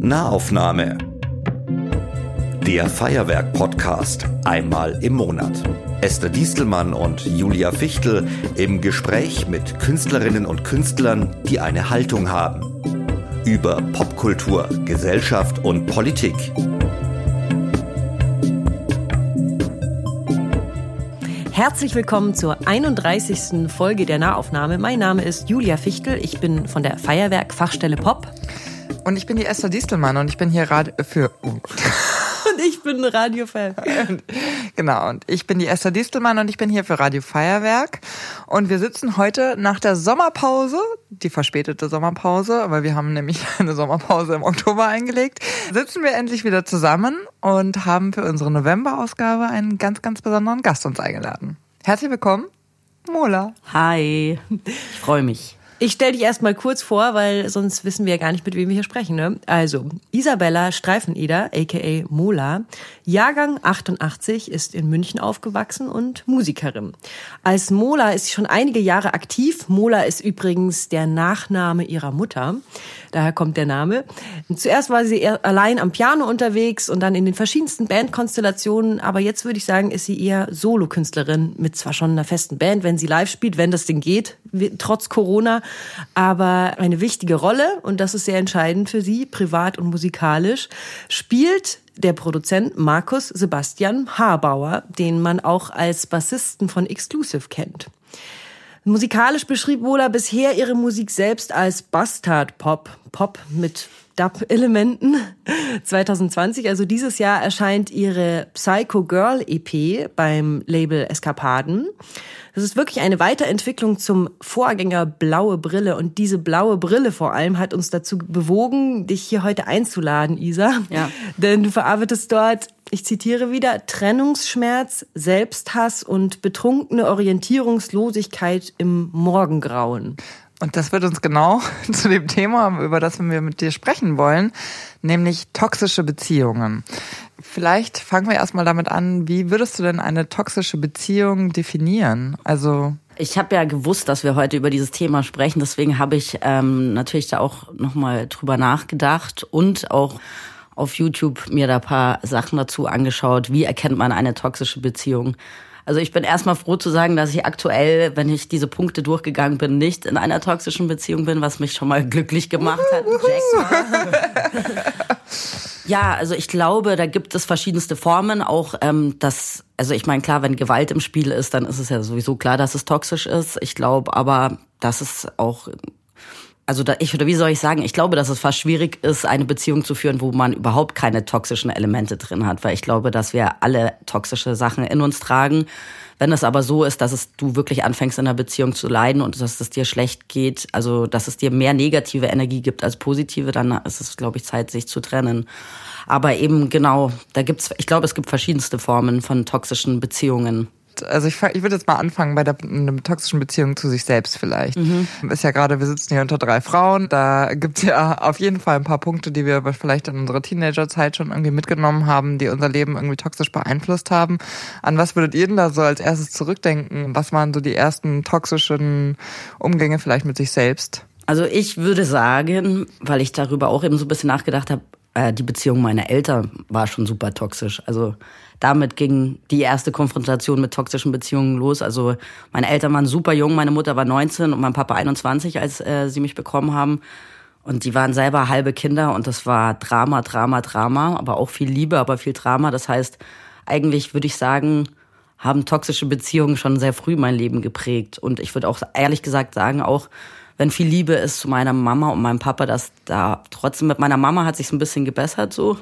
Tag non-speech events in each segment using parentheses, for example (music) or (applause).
Nahaufnahme. Der Feuerwerk-Podcast einmal im Monat. Esther Diestelmann und Julia Fichtel im Gespräch mit Künstlerinnen und Künstlern, die eine Haltung haben. Über Popkultur, Gesellschaft und Politik. Herzlich willkommen zur 31. Folge der Nahaufnahme. Mein Name ist Julia Fichtel. Ich bin von der Feuerwerk Fachstelle Pop. Und ich bin die Esther Distelmann und ich bin hier Rad für. (laughs) Und ich bin Radiofan. Genau, und ich bin die Esther Distelmann und ich bin hier für Radio Feuerwerk. Und wir sitzen heute nach der Sommerpause, die verspätete Sommerpause, weil wir haben nämlich (laughs) eine Sommerpause im Oktober eingelegt, sitzen wir endlich wieder zusammen und haben für unsere November-Ausgabe einen ganz, ganz besonderen Gast uns eingeladen. Herzlich willkommen, Mola. Hi, ich freue mich. Ich stelle dich erstmal kurz vor, weil sonst wissen wir ja gar nicht, mit wem wir hier sprechen. Ne? Also, Isabella Streifeneder, aka Mola, Jahrgang 88, ist in München aufgewachsen und Musikerin. Als Mola ist sie schon einige Jahre aktiv. Mola ist übrigens der Nachname ihrer Mutter. Daher kommt der Name. Zuerst war sie allein am Piano unterwegs und dann in den verschiedensten Bandkonstellationen. Aber jetzt würde ich sagen, ist sie eher Solokünstlerin mit zwar schon einer festen Band, wenn sie live spielt, wenn das Ding geht, trotz Corona aber eine wichtige Rolle, und das ist sehr entscheidend für sie, privat und musikalisch, spielt der Produzent Markus Sebastian Harbauer, den man auch als Bassisten von Exclusive kennt. Musikalisch beschrieb Wohler bisher ihre Musik selbst als Bastard Pop, Pop mit Dub-Elementen. 2020, (laughs) also dieses Jahr, erscheint ihre Psycho Girl EP beim Label Eskapaden. Das ist wirklich eine Weiterentwicklung zum Vorgänger Blaue Brille. Und diese blaue Brille vor allem hat uns dazu bewogen, dich hier heute einzuladen, Isa. Ja. (laughs) Denn du verarbeitest dort, ich zitiere wieder, Trennungsschmerz, Selbsthass und betrunkene Orientierungslosigkeit im Morgengrauen. Und das wird uns genau (laughs) zu dem Thema, über das wir mit dir sprechen wollen, nämlich toxische Beziehungen. Vielleicht fangen wir erstmal damit an, wie würdest du denn eine toxische Beziehung definieren? Also ich habe ja gewusst, dass wir heute über dieses Thema sprechen, deswegen habe ich ähm, natürlich da auch nochmal drüber nachgedacht und auch auf YouTube mir da paar Sachen dazu angeschaut. Wie erkennt man eine toxische Beziehung? Also ich bin erstmal froh zu sagen, dass ich aktuell, wenn ich diese Punkte durchgegangen bin, nicht in einer toxischen Beziehung bin, was mich schon mal glücklich gemacht hat. ja, also ich glaube, da gibt es verschiedenste Formen. Auch ähm, das, also ich meine, klar, wenn Gewalt im Spiel ist, dann ist es ja sowieso klar, dass es toxisch ist. Ich glaube aber, dass es auch also da, ich oder wie soll ich sagen, ich glaube, dass es fast schwierig ist, eine Beziehung zu führen, wo man überhaupt keine toxischen Elemente drin hat, weil ich glaube, dass wir alle toxische Sachen in uns tragen. Wenn es aber so ist, dass es du wirklich anfängst in einer Beziehung zu leiden und dass es dir schlecht geht, also dass es dir mehr negative Energie gibt als positive, dann ist es, glaube ich, Zeit, sich zu trennen. Aber eben genau, da gibt's, ich glaube, es gibt verschiedenste Formen von toxischen Beziehungen also ich, ich würde jetzt mal anfangen bei der einer toxischen Beziehung zu sich selbst vielleicht. Mhm. Ist ja gerade, wir sitzen hier unter drei Frauen, da gibt's ja auf jeden Fall ein paar Punkte, die wir vielleicht in unserer Teenagerzeit schon irgendwie mitgenommen haben, die unser Leben irgendwie toxisch beeinflusst haben. An was würdet ihr denn da so als erstes zurückdenken? Was waren so die ersten toxischen Umgänge vielleicht mit sich selbst? Also ich würde sagen, weil ich darüber auch eben so ein bisschen nachgedacht habe, äh, die Beziehung meiner Eltern war schon super toxisch. Also damit ging die erste Konfrontation mit toxischen Beziehungen los. Also meine Eltern waren super jung, meine Mutter war 19 und mein Papa 21, als äh, sie mich bekommen haben. Und die waren selber halbe Kinder und das war Drama, Drama, Drama, aber auch viel Liebe, aber viel Drama. Das heißt, eigentlich würde ich sagen, haben toxische Beziehungen schon sehr früh mein Leben geprägt. Und ich würde auch ehrlich gesagt sagen, auch wenn viel Liebe ist zu meiner Mama und meinem Papa, dass da trotzdem mit meiner Mama hat sich ein bisschen gebessert so,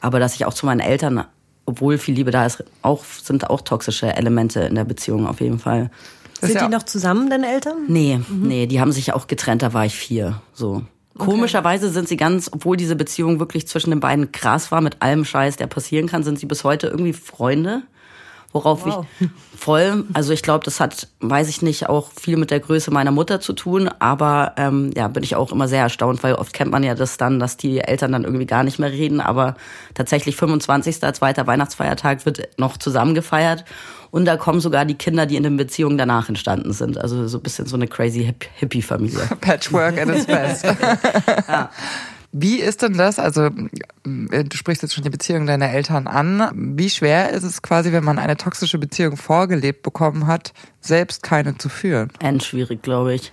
aber dass ich auch zu meinen Eltern obwohl viel Liebe da ist, auch, sind auch toxische Elemente in der Beziehung auf jeden Fall. Sind die noch zusammen, deine Eltern? Nee, mhm. nee, die haben sich auch getrennt, da war ich vier, so. Okay. Komischerweise sind sie ganz, obwohl diese Beziehung wirklich zwischen den beiden krass war, mit allem Scheiß, der passieren kann, sind sie bis heute irgendwie Freunde. Worauf Wow. ich (laughs) voll, also ich glaube, das hat, weiß ich nicht, auch viel mit der Größe meiner Mutter zu tun, aber ähm, ja, bin ich auch immer sehr erstaunt, weil oft kennt man ja das dann, dass die Eltern dann irgendwie gar nicht mehr reden, aber tatsächlich 25. zweiter Weihnachtsfeiertag wird noch zusammen gefeiert und da kommen sogar die Kinder, die in den Beziehungen danach entstanden sind, also so ein bisschen so eine crazy Hip- Hippie-Familie. (laughs) Patchwork at its best. (laughs) Wie ist denn das? Also, äh, du sprichst jetzt schon die Beziehung deiner Eltern an. Wie schwer ist es quasi, wenn man eine toxische Beziehung vorgelebt bekommen hat, selbst keine zu führen? Endschwierig, glaube ich.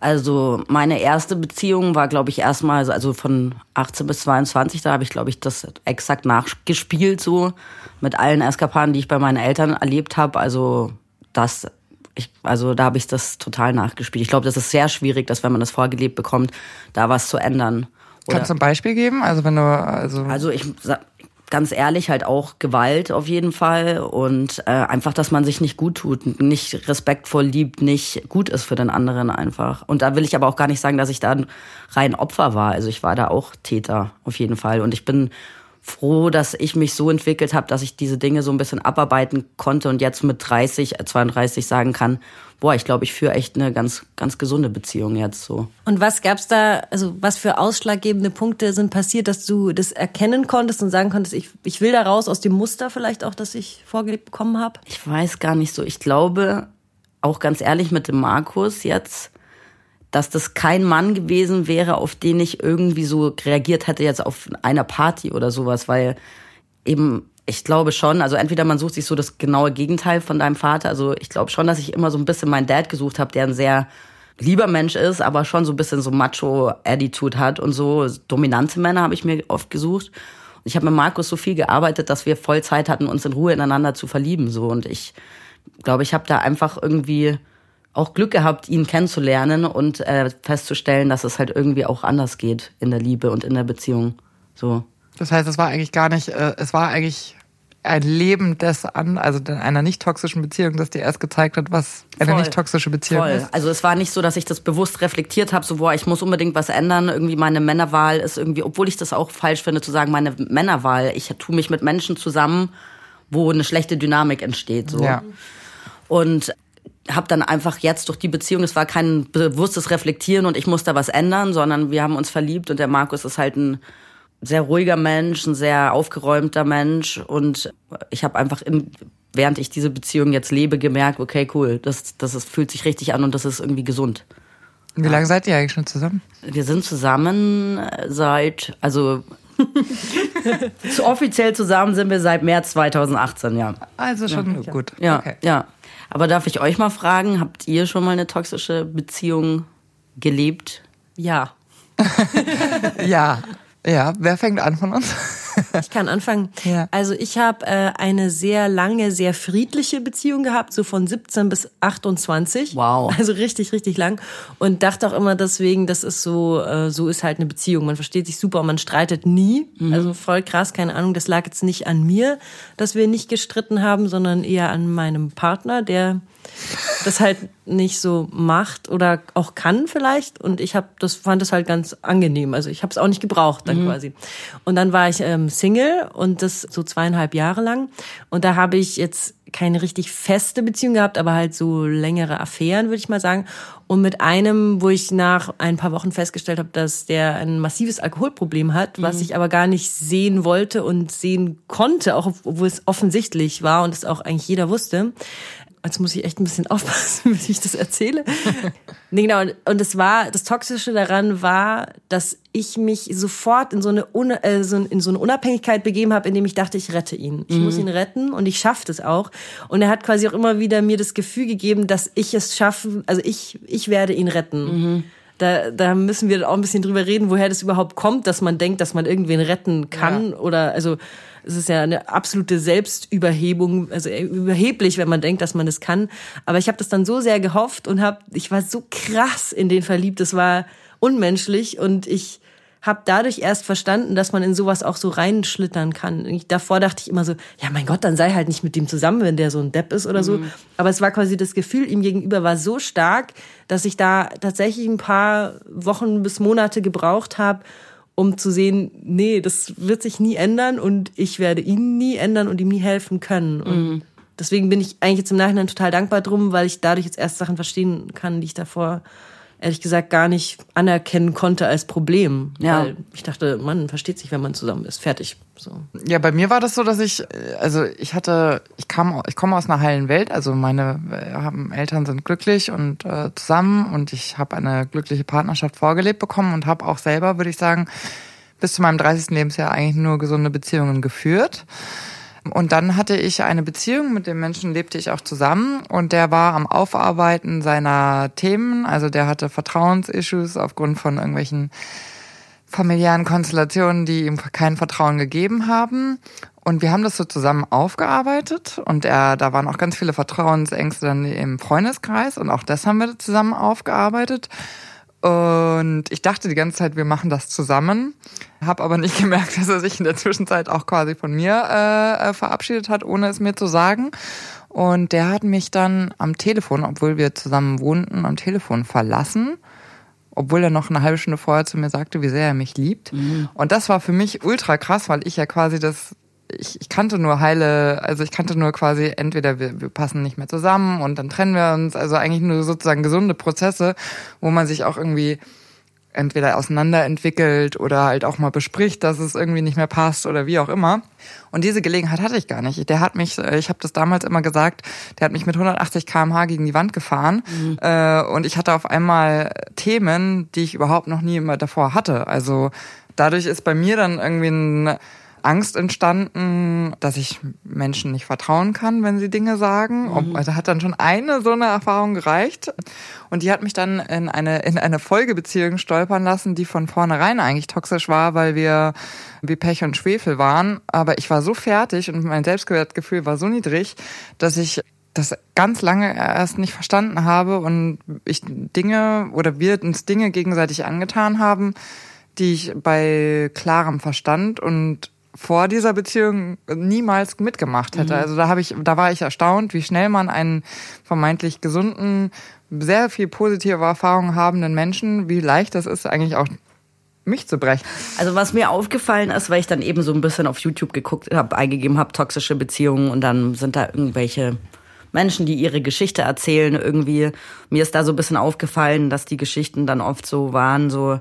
Also meine erste Beziehung war, glaube ich, erstmal, also von 18 bis 22, da habe ich, glaube ich, das exakt nachgespielt, so mit allen Eskapaden, die ich bei meinen Eltern erlebt habe. Also das, ich, also da habe ich das total nachgespielt. Ich glaube, das ist sehr schwierig, dass wenn man das vorgelebt bekommt, da was zu ändern. Kannst du ein Beispiel geben? Also, wenn du, also, also ich sa- ganz ehrlich halt auch Gewalt auf jeden Fall und äh, einfach, dass man sich nicht gut tut, nicht respektvoll liebt, nicht gut ist für den anderen einfach. Und da will ich aber auch gar nicht sagen, dass ich da ein rein Opfer war. Also ich war da auch Täter auf jeden Fall und ich bin froh, dass ich mich so entwickelt habe, dass ich diese Dinge so ein bisschen abarbeiten konnte und jetzt mit 30, äh, 32 sagen kann, boah, ich glaube, ich führe echt eine ganz ganz gesunde Beziehung jetzt so. Und was gab's da, also was für ausschlaggebende Punkte sind passiert, dass du das erkennen konntest und sagen konntest, ich, ich will da raus aus dem Muster vielleicht auch, das ich vorgelebt bekommen habe? Ich weiß gar nicht so. Ich glaube, auch ganz ehrlich mit dem Markus jetzt, dass das kein Mann gewesen wäre, auf den ich irgendwie so reagiert hätte jetzt auf einer Party oder sowas, weil eben ich glaube schon, also entweder man sucht sich so das genaue Gegenteil von deinem Vater, also ich glaube schon, dass ich immer so ein bisschen meinen Dad gesucht habe, der ein sehr lieber Mensch ist, aber schon so ein bisschen so Macho-Attitude hat und so dominante Männer habe ich mir oft gesucht. Und ich habe mit Markus so viel gearbeitet, dass wir voll Zeit hatten, uns in Ruhe ineinander zu verlieben. So und ich glaube, ich habe da einfach irgendwie auch Glück gehabt, ihn kennenzulernen und äh, festzustellen, dass es halt irgendwie auch anders geht in der Liebe und in der Beziehung. So. das heißt, es war eigentlich gar nicht, äh, es war eigentlich ein Leben des an, also einer nicht toxischen Beziehung, das dir erst gezeigt hat, was eine Voll. nicht toxische Beziehung Voll. ist. Also es war nicht so, dass ich das bewusst reflektiert habe, so boah, ich muss unbedingt was ändern. Irgendwie meine Männerwahl ist irgendwie, obwohl ich das auch falsch finde zu sagen, meine Männerwahl. Ich tue mich mit Menschen zusammen, wo eine schlechte Dynamik entsteht. So. Ja. Und habe dann einfach jetzt durch die Beziehung, es war kein bewusstes Reflektieren und ich muss da was ändern, sondern wir haben uns verliebt und der Markus ist halt ein sehr ruhiger Mensch, ein sehr aufgeräumter Mensch und ich habe einfach in, während ich diese Beziehung jetzt lebe gemerkt, okay, cool, das, das ist, fühlt sich richtig an und das ist irgendwie gesund. Wie lange seid ihr eigentlich schon zusammen? Wir sind zusammen seit, also (laughs) offiziell zusammen sind wir seit März 2018, ja. Also schon gut. Ja, Okay. ja. Aber darf ich euch mal fragen, habt ihr schon mal eine toxische Beziehung gelebt? Ja. (laughs) Ja. Ja, wer fängt an von uns? Ich kann anfangen. (laughs) Ja. Also ich habe äh, eine sehr lange, sehr friedliche Beziehung gehabt, so von 17 bis 28. Wow. Also richtig, richtig lang. Und dachte auch immer deswegen, das ist so, äh, so ist halt eine Beziehung. Man versteht sich super und man streitet nie. Also voll krass, keine Ahnung. Das lag jetzt nicht an mir, dass wir nicht gestritten haben, sondern eher an meinem Partner, der das halt nicht so macht oder auch kann vielleicht und ich habe das fand das halt ganz angenehm also ich habe es auch nicht gebraucht dann quasi und dann war ich ähm, Single und das so zweieinhalb Jahre lang. Und da habe ich jetzt keine richtig feste Beziehung gehabt aber halt so längere Affären würde ich mal sagen. Und mit einem wo ich nach ein paar Wochen festgestellt habe dass der ein massives Alkoholproblem hat was ich aber gar nicht sehen wollte und sehen konnte auch obwohl es offensichtlich war und es auch eigentlich jeder wusste Jetzt muss ich echt ein bisschen (laughs) aufpassen, wie ich das erzähle. nee, genau. Und- es war, das Toxische daran war, dass ich mich sofort in so eine, Un äh, so in so eine Unabhängigkeit begeben habe, indem ich dachte, ich rette ihn. Ich muss ihn retten und ich schaffe das auch. Und er hat quasi auch immer wieder mir das Gefühl gegeben, dass ich es schaffen, also ich, ich werde ihn retten. Da, da müssen wir auch ein bisschen drüber reden, woher das überhaupt kommt, dass man denkt, dass man irgendwen retten kann oder also es ist ja eine absolute Selbstüberhebung, also überheblich, wenn man denkt, dass man das kann. Aber ich habe das dann so sehr gehofft und habe, ich war so krass in den verliebt, das war unmenschlich und ich habe dadurch erst verstanden, dass man in sowas auch so reinschlittern kann. Ich, davor dachte ich immer so, ja mein Gott, dann sei halt nicht mit dem zusammen, wenn der so ein Depp ist oder so. Aber es war quasi das Gefühl ihm gegenüber war so stark, dass ich da tatsächlich ein paar Wochen bis Monate gebraucht habe, um zu sehen, nee, das wird sich nie ändern und ich werde ihn nie ändern und ihm nie helfen können. Und deswegen bin ich eigentlich jetzt im Nachhinein total dankbar drum, weil ich dadurch jetzt erst Sachen verstehen kann, die ich davor ehrlich gesagt gar nicht anerkennen konnte als Problem. Ja. Weil ich dachte, man versteht sich, wenn man zusammen ist. Fertig. So. Ja, bei mir war das so, dass ich, also ich hatte, ich kam, ich komme aus einer heilen Welt. Also meine haben, Eltern sind glücklich und äh, zusammen und ich habe eine glückliche Partnerschaft vorgelebt bekommen und habe auch selber, würde ich sagen, bis zu meinem 30. Lebensjahr eigentlich nur gesunde Beziehungen geführt. Und dann hatte ich eine Beziehung, mit dem Menschen lebte ich auch zusammen und der war am Aufarbeiten seiner Themen. Also der hatte Vertrauensissues aufgrund von irgendwelchen familiären Konstellationen, die ihm kein Vertrauen gegeben haben. Und wir haben das so zusammen aufgearbeitet und er, da waren auch ganz viele Vertrauensängste dann im Freundeskreis und auch das haben wir zusammen aufgearbeitet. Und ich dachte die ganze Zeit, wir machen das zusammen, habe aber nicht (laughs) gemerkt, dass er sich in der Zwischenzeit auch quasi von mir äh, äh, verabschiedet hat, ohne es mir zu sagen. Und der hat mich dann am Telefon, obwohl wir zusammen wohnten, am Telefon verlassen, obwohl er noch eine halbe Stunde vorher zu mir sagte, wie sehr er mich liebt. Mhm. Und das war für mich ultra krass, weil ich ja quasi das ich, ich kannte nur heile, also ich kannte nur quasi entweder wir, wir passen nicht mehr zusammen und dann trennen wir uns, also eigentlich nur sozusagen gesunde Prozesse, wo man sich auch irgendwie entweder auseinanderentwickelt oder halt auch mal bespricht, dass es irgendwie nicht mehr passt oder wie auch immer. Und diese Gelegenheit hatte ich gar nicht. Der hat mich, äh, ich habe das damals immer gesagt, der hat mich mit 180 km/h gegen die Wand gefahren mhm. äh, und ich hatte auf einmal Themen, die ich überhaupt noch nie immer davor hatte. Also dadurch ist bei mir dann irgendwie ein Angst entstanden, dass ich Menschen nicht vertrauen kann, wenn sie Dinge sagen. Mhm. Also hat dann schon eine so eine Erfahrung gereicht. Und die hat mich dann in eine, in eine Folgebeziehung stolpern lassen, die von vornherein eigentlich toxisch war, weil wir wie Pech und Schwefel waren. Aber ich war so fertig und mein Selbstwertgefühl war so niedrig, dass ich das ganz lange erst nicht verstanden habe und ich Dinge oder wir uns Dinge gegenseitig angetan haben, die ich bei klarem Verstand und vor dieser Beziehung niemals mitgemacht hätte. Mhm. Also da habe ich, da war ich erstaunt, wie schnell man einen vermeintlich gesunden, sehr viel positive Erfahrungen habenden Menschen, wie leicht das ist, eigentlich auch mich zu brechen. Also was mir aufgefallen ist, weil ich dann eben so ein bisschen auf YouTube geguckt habe, eingegeben habe, toxische Beziehungen und dann sind da irgendwelche Menschen, die ihre Geschichte erzählen irgendwie. Mir ist da so ein bisschen aufgefallen, dass die Geschichten dann oft so waren, so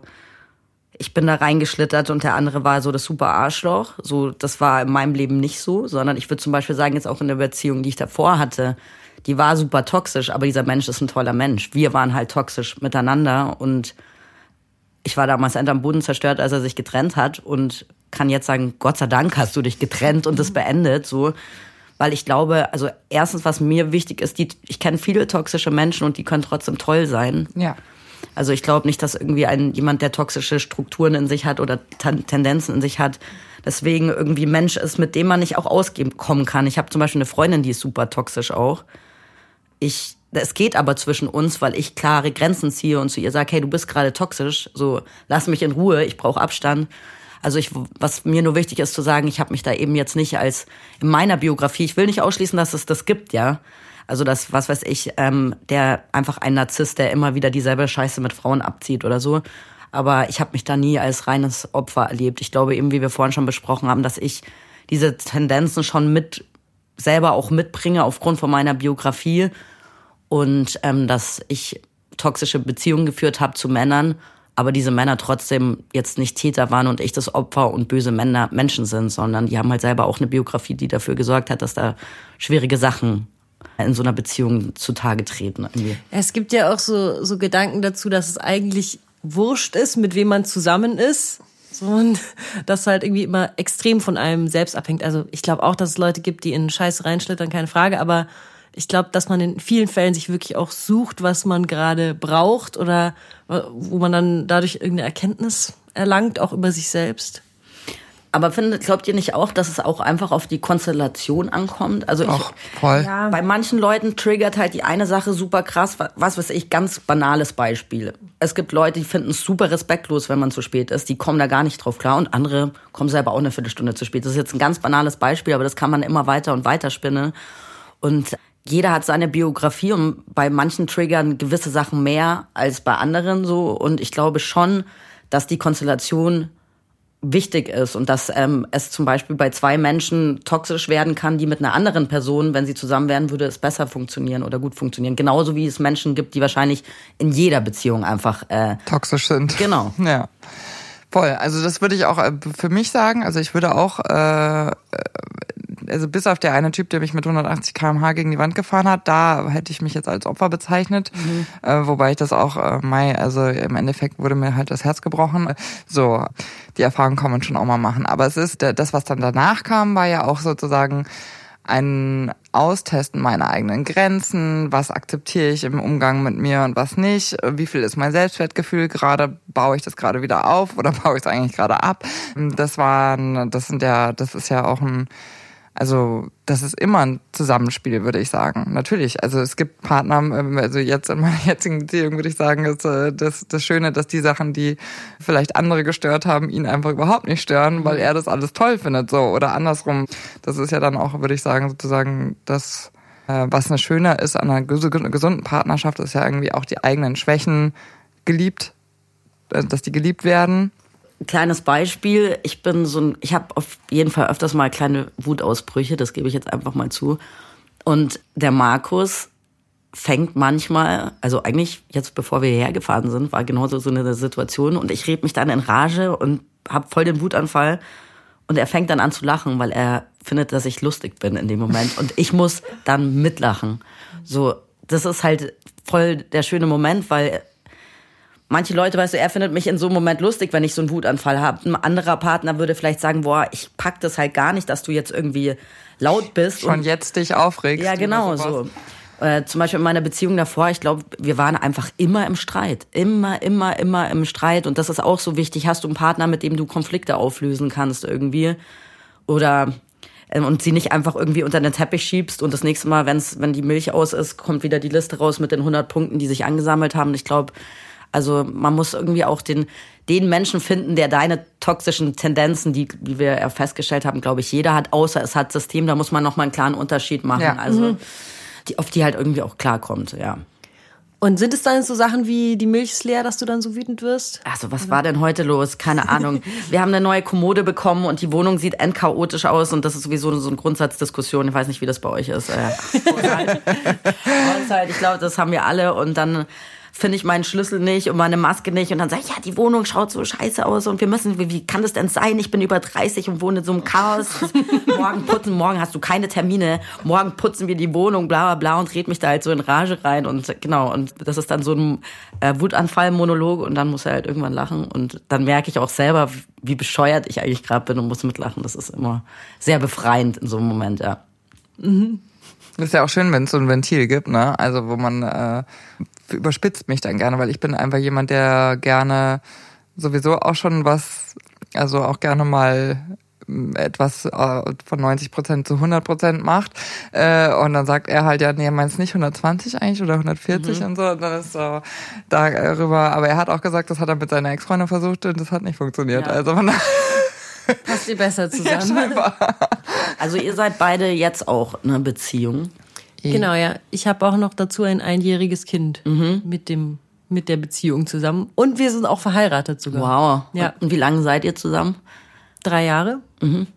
ich bin da reingeschlittert und der andere war so das super Arschloch. So, das war in meinem Leben nicht so, sondern ich würde zum Beispiel sagen, jetzt auch in der Beziehung, die ich davor hatte, die war super toxisch, aber dieser Mensch ist ein toller Mensch. Wir waren halt toxisch miteinander und ich war damals am Boden zerstört, als er sich getrennt hat und kann jetzt sagen, Gott sei Dank hast du dich getrennt und das beendet, so. Weil ich glaube, also erstens, was mir wichtig ist, die, ich kenne viele toxische Menschen und die können trotzdem toll sein. Ja. Also ich glaube nicht, dass irgendwie ein jemand, der toxische Strukturen in sich hat oder Tendenzen in sich hat, deswegen irgendwie Mensch ist, mit dem man nicht auch auskommen kann. Ich habe zum Beispiel eine Freundin, die ist super toxisch auch. Ich, es geht aber zwischen uns, weil ich klare Grenzen ziehe und zu ihr sage, hey, du bist gerade toxisch, so lass mich in Ruhe, ich brauche Abstand. Also ich, was mir nur wichtig ist zu sagen, ich habe mich da eben jetzt nicht als in meiner Biografie, ich will nicht ausschließen, dass es das gibt, ja. Also das, was weiß ich, ähm, der einfach ein Narzisst, der immer wieder dieselbe Scheiße mit Frauen abzieht oder so. Aber ich habe mich da nie als reines Opfer erlebt. Ich glaube eben, wie wir vorhin schon besprochen haben, dass ich diese Tendenzen schon mit selber auch mitbringe aufgrund von meiner Biografie und ähm, dass ich toxische Beziehungen geführt habe zu Männern, aber diese Männer trotzdem jetzt nicht Täter waren und ich das Opfer und böse Männer Menschen sind, sondern die haben halt selber auch eine Biografie, die dafür gesorgt hat, dass da schwierige Sachen in so einer Beziehung zutage treten. Irgendwie. Es gibt ja auch so, so Gedanken dazu, dass es eigentlich wurscht ist, mit wem man zusammen ist. Und (laughs) das halt irgendwie immer extrem von einem selbst abhängt. Also ich glaube auch, dass es Leute gibt, die in Scheiße reinschlittern, keine Frage, aber ich glaube, dass man in vielen Fällen sich wirklich auch sucht, was man gerade braucht oder wo man dann dadurch irgendeine Erkenntnis erlangt, auch über sich selbst. Aber findet, glaubt ihr nicht auch, dass es auch einfach auf die Konstellation ankommt? Also ich, Ach, voll. Ja. bei manchen Leuten triggert halt die eine Sache super krass. Was weiß ich, ganz banales Beispiel. Es gibt Leute, die finden es super respektlos, wenn man zu spät ist. Die kommen da gar nicht drauf klar und andere kommen selber auch eine Viertelstunde zu spät. Das ist jetzt ein ganz banales Beispiel, aber das kann man immer weiter und weiter spinnen. Und jeder hat seine Biografie und bei manchen triggern gewisse Sachen mehr als bei anderen so. Und ich glaube schon, dass die Konstellation wichtig ist und dass ähm, es zum Beispiel bei zwei Menschen toxisch werden kann, die mit einer anderen Person, wenn sie zusammen wären, würde es besser funktionieren oder gut funktionieren. Genauso wie es Menschen gibt, die wahrscheinlich in jeder Beziehung einfach äh, toxisch sind. Genau. (laughs) Ja. Voll. Also das würde ich auch äh, für mich sagen. Also ich würde auch, äh, also bis auf der eine Typ, der mich mit 180 km/h gegen die Wand gefahren hat, da hätte ich mich jetzt als Opfer bezeichnet. Mhm. Äh, wobei ich das auch, äh, Mai, also im Endeffekt wurde mir halt das Herz gebrochen. So, die Erfahrung kann man schon auch mal machen. Aber es ist, das, was dann danach kam, war ja auch sozusagen ein Austesten meiner eigenen Grenzen, was akzeptiere ich im Umgang mit mir und was nicht, wie viel ist mein Selbstwertgefühl gerade, baue ich das gerade wieder auf oder (laughs) baue ich es eigentlich gerade ab? Das waren, das sind ja, das ist ja auch ein also das ist immer ein Zusammenspiel, würde ich sagen. Natürlich. Also es gibt Partner, ähm, also jetzt in meiner (laughs) jetzigen Beziehung würde ich sagen, ist äh, das, das Schöne, dass die Sachen, die vielleicht andere gestört haben, ihn einfach überhaupt nicht stören, weil mhm. er das alles toll findet. So oder andersrum. Das ist ja dann auch, würde ich sagen, sozusagen das, äh, was eine schöner ist an einer gesunden Partnerschaft, ist ja irgendwie auch die eigenen Schwächen geliebt, äh, dass die geliebt werden kleines Beispiel. Ich bin so ein, ich habe auf jeden Fall öfters mal kleine Wutausbrüche, das gebe ich jetzt einfach mal zu. Und der Markus fängt manchmal, also eigentlich jetzt bevor wir hierher gefahren sind, war genauso so eine Situation und ich red mich dann in Rage und hab voll den Wutanfall und er fängt dann an zu lachen, weil er findet, dass ich lustig bin in dem Moment und ich muss dann mitlachen. So, das ist halt voll der schöne Moment, weil Manche Leute, weißt du, er findet mich in so einem Moment lustig, wenn ich so einen Wutanfall habe. Ein anderer Partner würde vielleicht sagen, boah, ich pack das halt gar nicht, dass du jetzt irgendwie laut bist. Schon und jetzt dich aufregst. Ja, genau so. Äh, zum Beispiel in meiner Beziehung davor, ich glaube, wir waren einfach immer im Streit. Immer, immer, immer im Streit. Und das ist auch so wichtig. Hast du einen Partner, mit dem du Konflikte auflösen kannst irgendwie? Oder ähm, und sie nicht einfach irgendwie unter den Teppich schiebst und das nächste Mal, wenn's, wenn die Milch aus ist, kommt wieder die Liste raus mit den 100 Punkten, die sich angesammelt haben. Ich glaube, also man muss irgendwie auch den, den Menschen finden, der deine toxischen Tendenzen, die, wie wir ja festgestellt haben, glaube ich, jeder hat, außer es hat System, da muss man nochmal einen klaren Unterschied machen. Ja. Also mhm. die, auf die halt irgendwie auch klarkommt, ja. Und sind es dann so Sachen wie die Milch ist leer, dass du dann so wütend wirst? Also was war denn heute los? Keine Ahnung. (laughs) Wir haben eine neue Kommode bekommen und die Wohnung sieht endchaotisch aus und das ist sowieso so eine Grundsatzdiskussion. Ich weiß nicht, wie das bei euch ist. Äh, (laughs) ich glaube, das haben wir alle und dann finde ich meinen Schlüssel nicht und meine Maske nicht. Und dann sage ich, ja, die Wohnung schaut so scheiße aus und wir müssen, wie kann das denn sein? Ich bin über 30 und wohne in so einem Chaos. (laughs) morgen putzen, morgen hast du keine Termine, morgen putzen wir die Wohnung, bla bla bla und red mich da halt so in Rage rein. Und genau, und das ist dann so ein äh, Wutanfall-Monolog und dann muss er halt irgendwann lachen. Und dann merke ich auch selber, wie bescheuert ich eigentlich gerade bin und muss mitlachen. Das ist immer sehr befreiend in so einem Moment, ja. Mhm. Ist ja auch schön, wenn es so ein Ventil gibt, ne? Also wo man äh, überspitzt mich dann gerne, weil ich bin einfach jemand, der gerne sowieso auch schon was, also auch gerne mal mm, etwas äh, von 90 Prozent zu 100 Prozent macht äh, und dann sagt er halt ja nee meinst nicht 120 eigentlich oder 140 mhm. und so und dann ist so darüber aber er hat auch gesagt das hat er mit seiner Ex-Freundin versucht und das hat nicht funktioniert ja. also man passt ihr besser (laughs) zusammen ja, also ihr seid beide jetzt auch eine Beziehung Genau, ja. Ich habe auch noch dazu ein einjähriges Kind mhm. mit dem mit der Beziehung zusammen. Und wir sind auch verheiratet sogar. Wow. Ja. Und wie lange seid ihr zusammen? Drei Jahre. Mhm.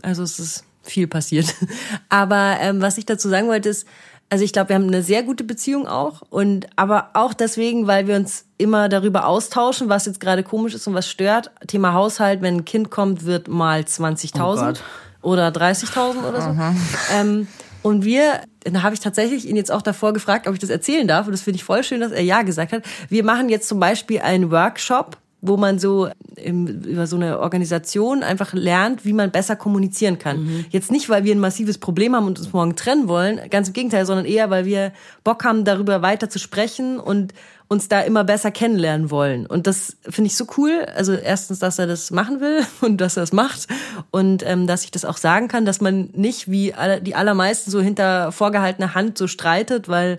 Also es ist viel passiert. (laughs) Aber ähm, was ich dazu sagen wollte ist, also ich glaube, wir haben eine sehr gute Beziehung auch und aber auch deswegen, weil wir uns immer darüber austauschen, was jetzt gerade komisch ist und was stört. Thema Haushalt, wenn ein Kind kommt, wird mal 20.000 oh oder 30.000 oder so. Mhm. Ähm, und wir, da habe ich tatsächlich ihn jetzt auch davor gefragt, ob ich das erzählen darf. Und das finde ich voll schön, dass er ja gesagt hat. Wir machen jetzt zum Beispiel einen Workshop, wo man so im, über so eine Organisation einfach lernt, wie man besser kommunizieren kann. Mhm. Jetzt nicht, weil wir ein massives Problem haben und uns morgen trennen wollen, ganz im Gegenteil, sondern eher, weil wir Bock haben, darüber weiter zu sprechen und uns da immer besser kennenlernen wollen. Und das finde ich so cool. Also erstens, dass er das machen will (laughs) und dass er es macht und ähm, dass ich das auch sagen kann, dass man nicht wie alle, die allermeisten so hinter vorgehaltener Hand so streitet, weil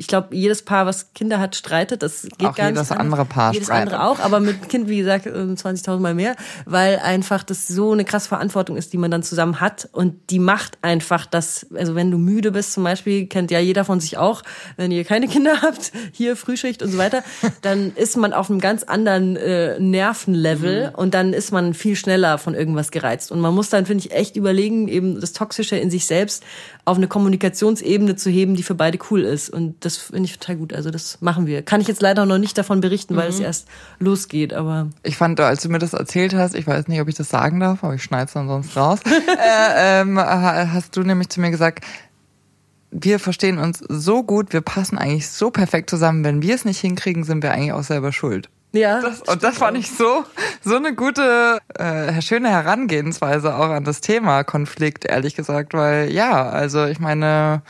ich glaube, jedes Paar, was Kinder hat, streitet. Das geht Auch gar jedes nicht. andere Paar jedes streitet. andere auch, aber mit Kind, wie gesagt, 20.000 Mal mehr, weil einfach das so eine krasse Verantwortung ist, die man dann zusammen hat und die macht einfach das, also wenn du müde bist zum Beispiel, kennt ja jeder von sich auch, wenn ihr keine Kinder (laughs) habt, hier Frühschicht und so weiter, dann ist man auf einem ganz anderen äh, Nervenlevel Mhm. und dann ist man viel schneller von irgendwas gereizt und man muss dann, finde ich, echt überlegen, eben das Toxische in sich selbst auf eine Kommunikationsebene zu heben, die für beide cool ist und das finde ich total gut, also das machen wir. Kann ich jetzt leider noch nicht davon berichten, weil es erst losgeht, aber Ich fand, als du mir das erzählt hast, ich weiß nicht, ob ich das sagen darf, aber ich schneide es dann sonst raus, (laughs) äh, ähm, hast du nämlich zu mir gesagt, wir verstehen uns so gut, wir passen eigentlich so perfekt zusammen. Wenn wir es nicht hinkriegen, sind wir eigentlich auch selber schuld. Ja. Das, und das fand ich so, so eine gute, äh, schöne Herangehensweise auch an das Thema Konflikt, ehrlich gesagt, weil ja, also ich meine,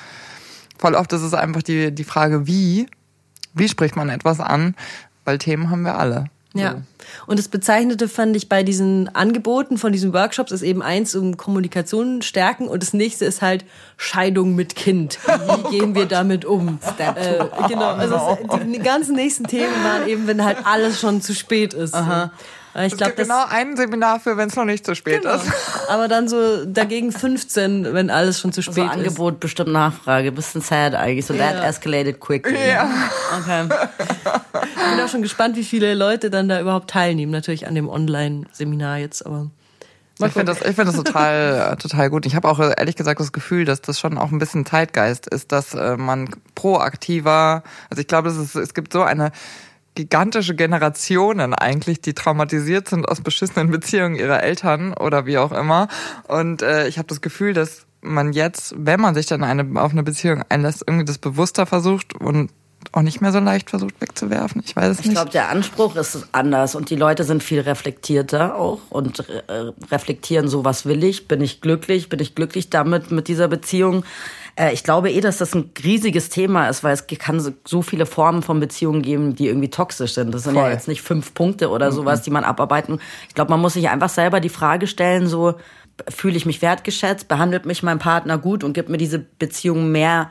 voll oft ist es einfach die, die Frage, wie, wie spricht man etwas an, weil Themen haben wir alle. Ja. Und das Bezeichnete fand ich bei diesen Angeboten von diesen Workshops ist eben eins um Kommunikation stärken und das nächste ist halt Scheidung mit Kind. Wie (laughs) gehen wir damit um? Äh, genau. Also es, die ganzen nächsten Themen waren eben, wenn halt alles schon zu spät ist. Aha. Ich Es glaube, gibt das genau ein Seminar für, wenn es noch nicht zu spät genau. ist. (laughs) Aber dann so dagegen 15, wenn alles schon zu spät ist. Angebot, bestimmt Nachfrage. Bisschen sad eigentlich. So that Ja. escalated quickly. Ja. Okay. (laughs) Ich bin auch schon gespannt, wie viele Leute dann da überhaupt teilnehmen. Natürlich an dem Online-Seminar jetzt, aber. Ich finde das, ich finde das total, äh, total gut. Ich habe auch äh, ehrlich gesagt das Gefühl, dass das schon auch ein bisschen Zeitgeist ist, dass äh, man proaktiver, also ich glaube, es, es gibt so eine gigantische Generationen eigentlich, die traumatisiert sind aus beschissenen (laughs) Beziehungen ihrer Eltern oder wie auch immer. Und äh, ich habe das Gefühl, dass man jetzt, wenn man sich dann eine, auf eine Beziehung einlässt, irgendwie das bewusster versucht und auch nicht mehr so leicht versucht wegzuwerfen. Ich weiß es Ich nicht. glaube, der Anspruch ist anders und die Leute sind viel reflektierter auch und äh, reflektieren so, was will ich? Bin ich glücklich? Bin ich glücklich damit, mit dieser Beziehung? Äh, ich glaube eh, dass das ein riesiges Thema ist, weil es kann so, viele Formen von Beziehungen geben, die irgendwie toxisch sind. Das sind ja Voll. jetzt nicht fünf Punkte oder sowas, die man abarbeiten. Ich glaube, man muss sich einfach selber die Frage stellen, so, fühle ich mich wertgeschätzt? Behandelt mich mein Partner gut und gibt mir diese Beziehung mehr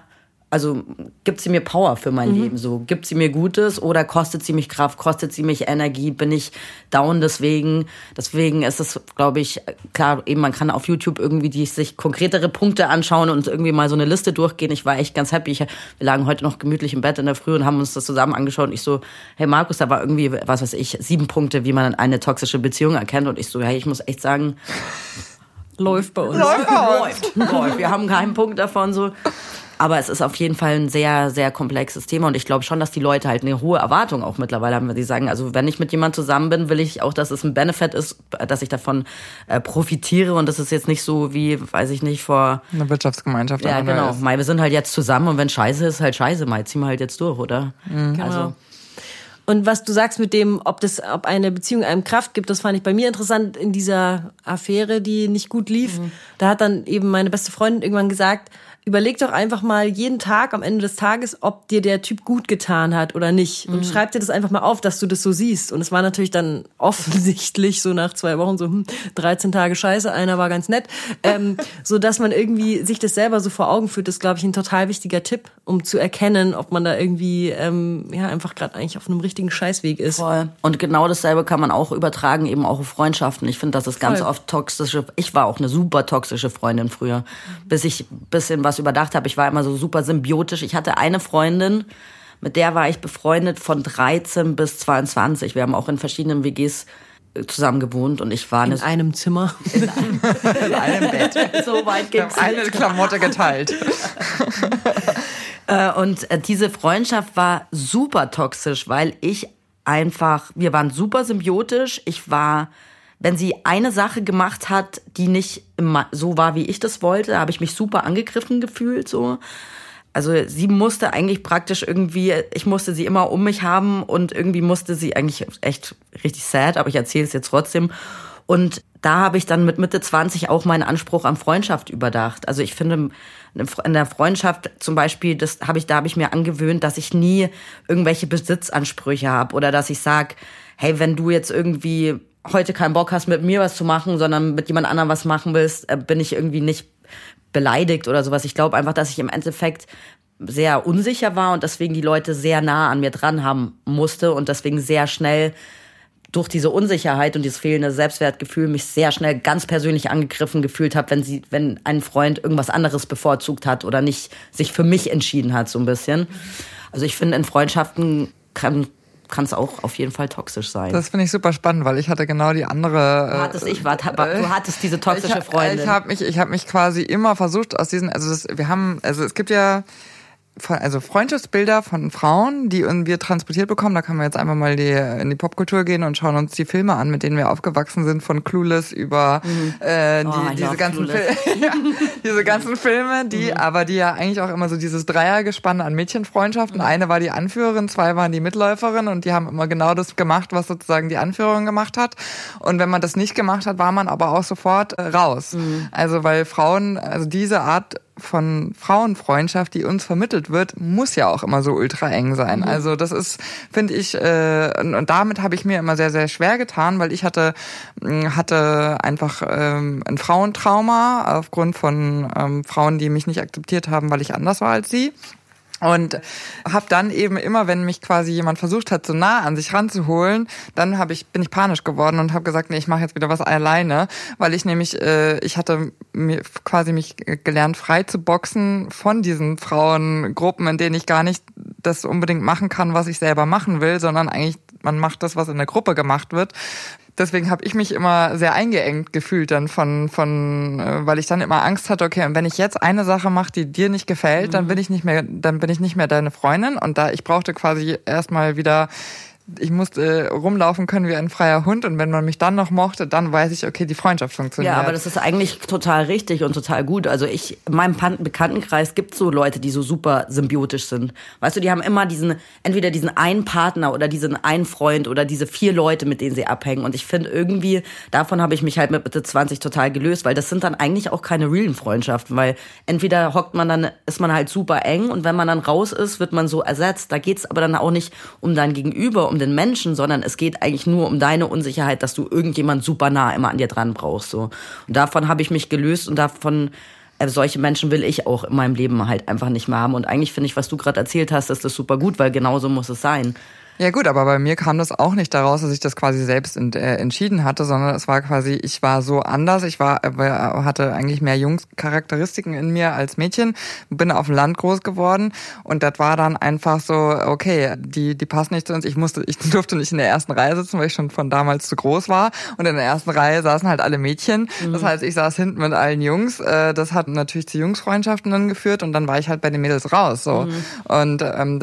also gibt sie mir Power für mein Leben so? Gibt sie mir Gutes oder kostet sie mich Kraft, kostet sie mich Energie? Bin ich down deswegen? Deswegen ist es, glaube ich, klar, eben man kann auf YouTube irgendwie die, sich konkretere Punkte anschauen und irgendwie mal so eine Liste durchgehen. Ich war echt ganz happy. Ich, wir lagen heute noch gemütlich im Bett in der Früh und haben uns das zusammen angeschaut. Und ich so, hey Markus, da war irgendwie, was weiß ich, sieben Punkte, wie man eine toxische Beziehung erkennt. Und ich so, hey, ich muss echt sagen, Läuft bei uns. läuft, läuft. Wir haben keinen Punkt davon so. Aber es ist auf jeden Fall ein sehr, sehr komplexes Thema und ich glaube schon, dass die Leute halt eine hohe Erwartung auch mittlerweile haben, wenn sie sagen, also wenn ich mit jemand zusammen bin, will ich auch, dass es ein Benefit ist, dass ich davon äh, profitiere und das ist jetzt nicht so wie, weiß ich nicht, vor, Eine Wirtschaftsgemeinschaft. ja genau. Mai, wir sind halt jetzt zusammen und wenn scheiße ist, halt scheiße, Mai, ziehen wir halt jetzt durch, oder? Genau. Also, Und was du sagst mit dem, ob das, ob eine Beziehung einem Kraft gibt, das fand ich bei mir interessant in dieser Affäre, die nicht gut lief. Da hat dann eben meine beste Freundin irgendwann gesagt, überleg doch einfach mal jeden Tag am Ende des Tages, ob dir der Typ gut getan hat oder nicht. Und schreib dir das einfach mal auf, dass du das so siehst. Und es war natürlich dann offensichtlich so nach zwei Wochen so, hm, 13 Tage Scheiße, einer war ganz nett. Ähm, (laughs) so dass man irgendwie sich das selber so vor Augen führt, ist, glaube ich, ein total wichtiger Tipp, um zu erkennen, ob man da irgendwie ähm, ja einfach gerade eigentlich auf einem richtigen Scheißweg ist. Voll. Und genau dasselbe kann man auch übertragen, eben auch auf Freundschaften. Ich finde, das ist ganz Voll. oft toxische. Ich war auch eine super toxische Freundin früher, bis ich ein bisschen was überdacht habe. Ich war immer so super symbiotisch. Ich hatte eine Freundin, mit der war ich befreundet von 13 bis 22. Wir haben auch in verschiedenen WGs äh, zusammen gewohnt und ich war eine In einem (laughs) Zimmer. in einem Bett. so weit Wir haben ging's eine. Klamotte geteilt. (laughs) Äh, Und äh, diese Freundschaft war super toxisch, weil ich einfach, wir waren super symbiotisch. Ich war, wenn sie eine Sache gemacht hat, die nicht so war, wie ich das wollte, habe ich mich super angegriffen gefühlt, so. Also sie musste eigentlich praktisch irgendwie, ich musste sie immer um mich haben und irgendwie musste sie eigentlich echt richtig sad, aber ich erzähle es jetzt trotzdem. Und da habe ich dann mit Mitte 20 auch meinen Anspruch an Freundschaft überdacht. Also ich finde, in der Freundschaft zum Beispiel, das habe ich, da habe ich mir angewöhnt, dass ich nie irgendwelche Besitzansprüche habe oder dass ich sag, hey, wenn du jetzt irgendwie heute keinen Bock hast, mit mir was zu machen, sondern mit jemand anderem was machen willst, äh, bin ich irgendwie nicht beleidigt oder sowas. Ich glaube einfach, dass ich im Endeffekt sehr unsicher war und deswegen die Leute sehr nah an mir dran haben musste und deswegen sehr schnell durch diese Unsicherheit und dieses fehlende Selbstwertgefühl mich sehr schnell ganz persönlich angegriffen gefühlt habe, wenn sie, wenn ein Freund irgendwas anderes bevorzugt hat oder nicht sich für mich entschieden hat, so ein bisschen. Also ich finde, in Freundschaften kann kann es auch auf jeden Fall toxisch sein. Das finde ich super spannend, weil ich hatte genau die andere. Du hattest, ich war, du hattest diese toxische ich, Freundin. Ich habe mich, ich habe mich quasi immer versucht aus diesen, also das, wir haben, also es gibt ja also Freundschaftsbilder von Frauen, die wir transportiert bekommen. Da kann man jetzt einfach mal die, in die Popkultur gehen und schauen uns die Filme an, mit denen wir aufgewachsen sind, von Clueless über mhm. äh, die, oh, diese ganzen Filme, (laughs) ja, diese ganzen Filme, die, mhm. aber die ja eigentlich auch immer so dieses Dreiergespann an Mädchenfreundschaften. Mhm. Eine war die Anführerin, zwei waren die Mitläuferin und die haben immer genau das gemacht, was sozusagen die Anführerin gemacht hat. Und wenn man das nicht gemacht hat, war man aber auch sofort äh, raus. Mhm. Also weil Frauen, also diese Art von Frauenfreundschaft, die uns vermittelt wird, muss ja auch immer so ultra eng sein. Mhm. Also das ist, finde ich, äh, und damit habe ich mir immer sehr, sehr schwer getan, weil ich hatte, hatte einfach ähm, ein Frauentrauma aufgrund von ähm, Frauen, die mich nicht akzeptiert haben, weil ich anders war als sie. Und habe dann eben immer, wenn mich quasi jemand versucht hat, so nah an sich ranzuholen, dann hab ich bin ich panisch geworden und habe gesagt, nee, ich mache jetzt wieder was alleine, weil ich nämlich äh, ich hatte mir quasi mich gelernt frei zu boxen von diesen Frauengruppen, in denen ich gar nicht das unbedingt machen kann, was ich selber machen will, sondern eigentlich man macht das, was in der Gruppe gemacht wird deswegen habe ich mich immer sehr eingeengt gefühlt dann von, von, äh, weil ich dann immer Angst hatte, okay, und wenn ich jetzt eine Sache mache, die dir nicht gefällt, mhm. dann bin ich nicht mehr, dann bin ich nicht mehr deine Freundin. Und da ich brauchte quasi erstmal wieder ich musste rumlaufen können wie ein freier Hund und wenn man mich dann noch mochte, dann weiß ich, okay, die Freundschaft funktioniert. Ja, aber das ist eigentlich total richtig und total gut. Also ich, in meinem Bekanntenkreis gibt so Leute, die so super symbiotisch sind. Weißt du, die haben immer diesen, entweder diesen einen Partner oder diesen einen Freund oder diese vier Leute, mit denen sie abhängen. Und ich finde irgendwie, davon habe ich mich halt mit Mitte 20 total gelöst, weil das sind dann eigentlich auch keine realen Freundschaften, weil entweder hockt man dann, ist man halt super eng und wenn man dann raus ist, wird man so ersetzt. Da geht's aber dann auch nicht um dein Gegenüber, um den Menschen, sondern es geht eigentlich nur um deine Unsicherheit, dass du irgendjemand super nah immer an dir dran brauchst. So. Und davon habe ich mich gelöst und davon äh, solche Menschen will ich auch in meinem Leben halt einfach nicht mehr haben. Und eigentlich finde ich, was du gerade erzählt hast, ist das super gut, weil genauso muss es sein. Ja gut, aber bei mir kam das auch nicht daraus, dass ich das quasi selbst in, äh, entschieden hatte, sondern es war quasi, ich war so anders, ich war äh, hatte eigentlich mehr Jungscharakteristiken in mir als Mädchen, bin auf dem Land groß geworden und das war dann einfach so, okay, die die passen nicht zu uns. Ich musste, ich (laughs) durfte nicht in der ersten Reihe sitzen, weil ich schon von damals zu groß war und in der ersten Reihe saßen halt alle Mädchen. Mhm. Das heißt, ich saß hinten mit allen Jungs. Äh, das hat natürlich zu Jungsfreundschaften dann geführt und dann war ich halt bei den Mädels raus. So mhm. und ähm,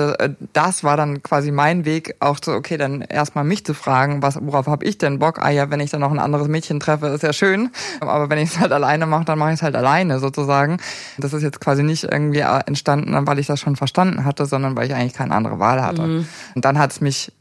das war dann quasi mein Weg auch so, okay, dann erstmal mich zu fragen, was, worauf habe ich denn Bock? Ah ja, wenn ich dann noch ein anderes Mädchen treffe, ist ja schön. Aber wenn ich es halt alleine mache, dann mache ich es halt alleine sozusagen. Das ist jetzt quasi nicht irgendwie entstanden, weil ich das schon verstanden hatte, sondern weil ich eigentlich keine andere Wahl hatte. Mhm. Und dann hat es mich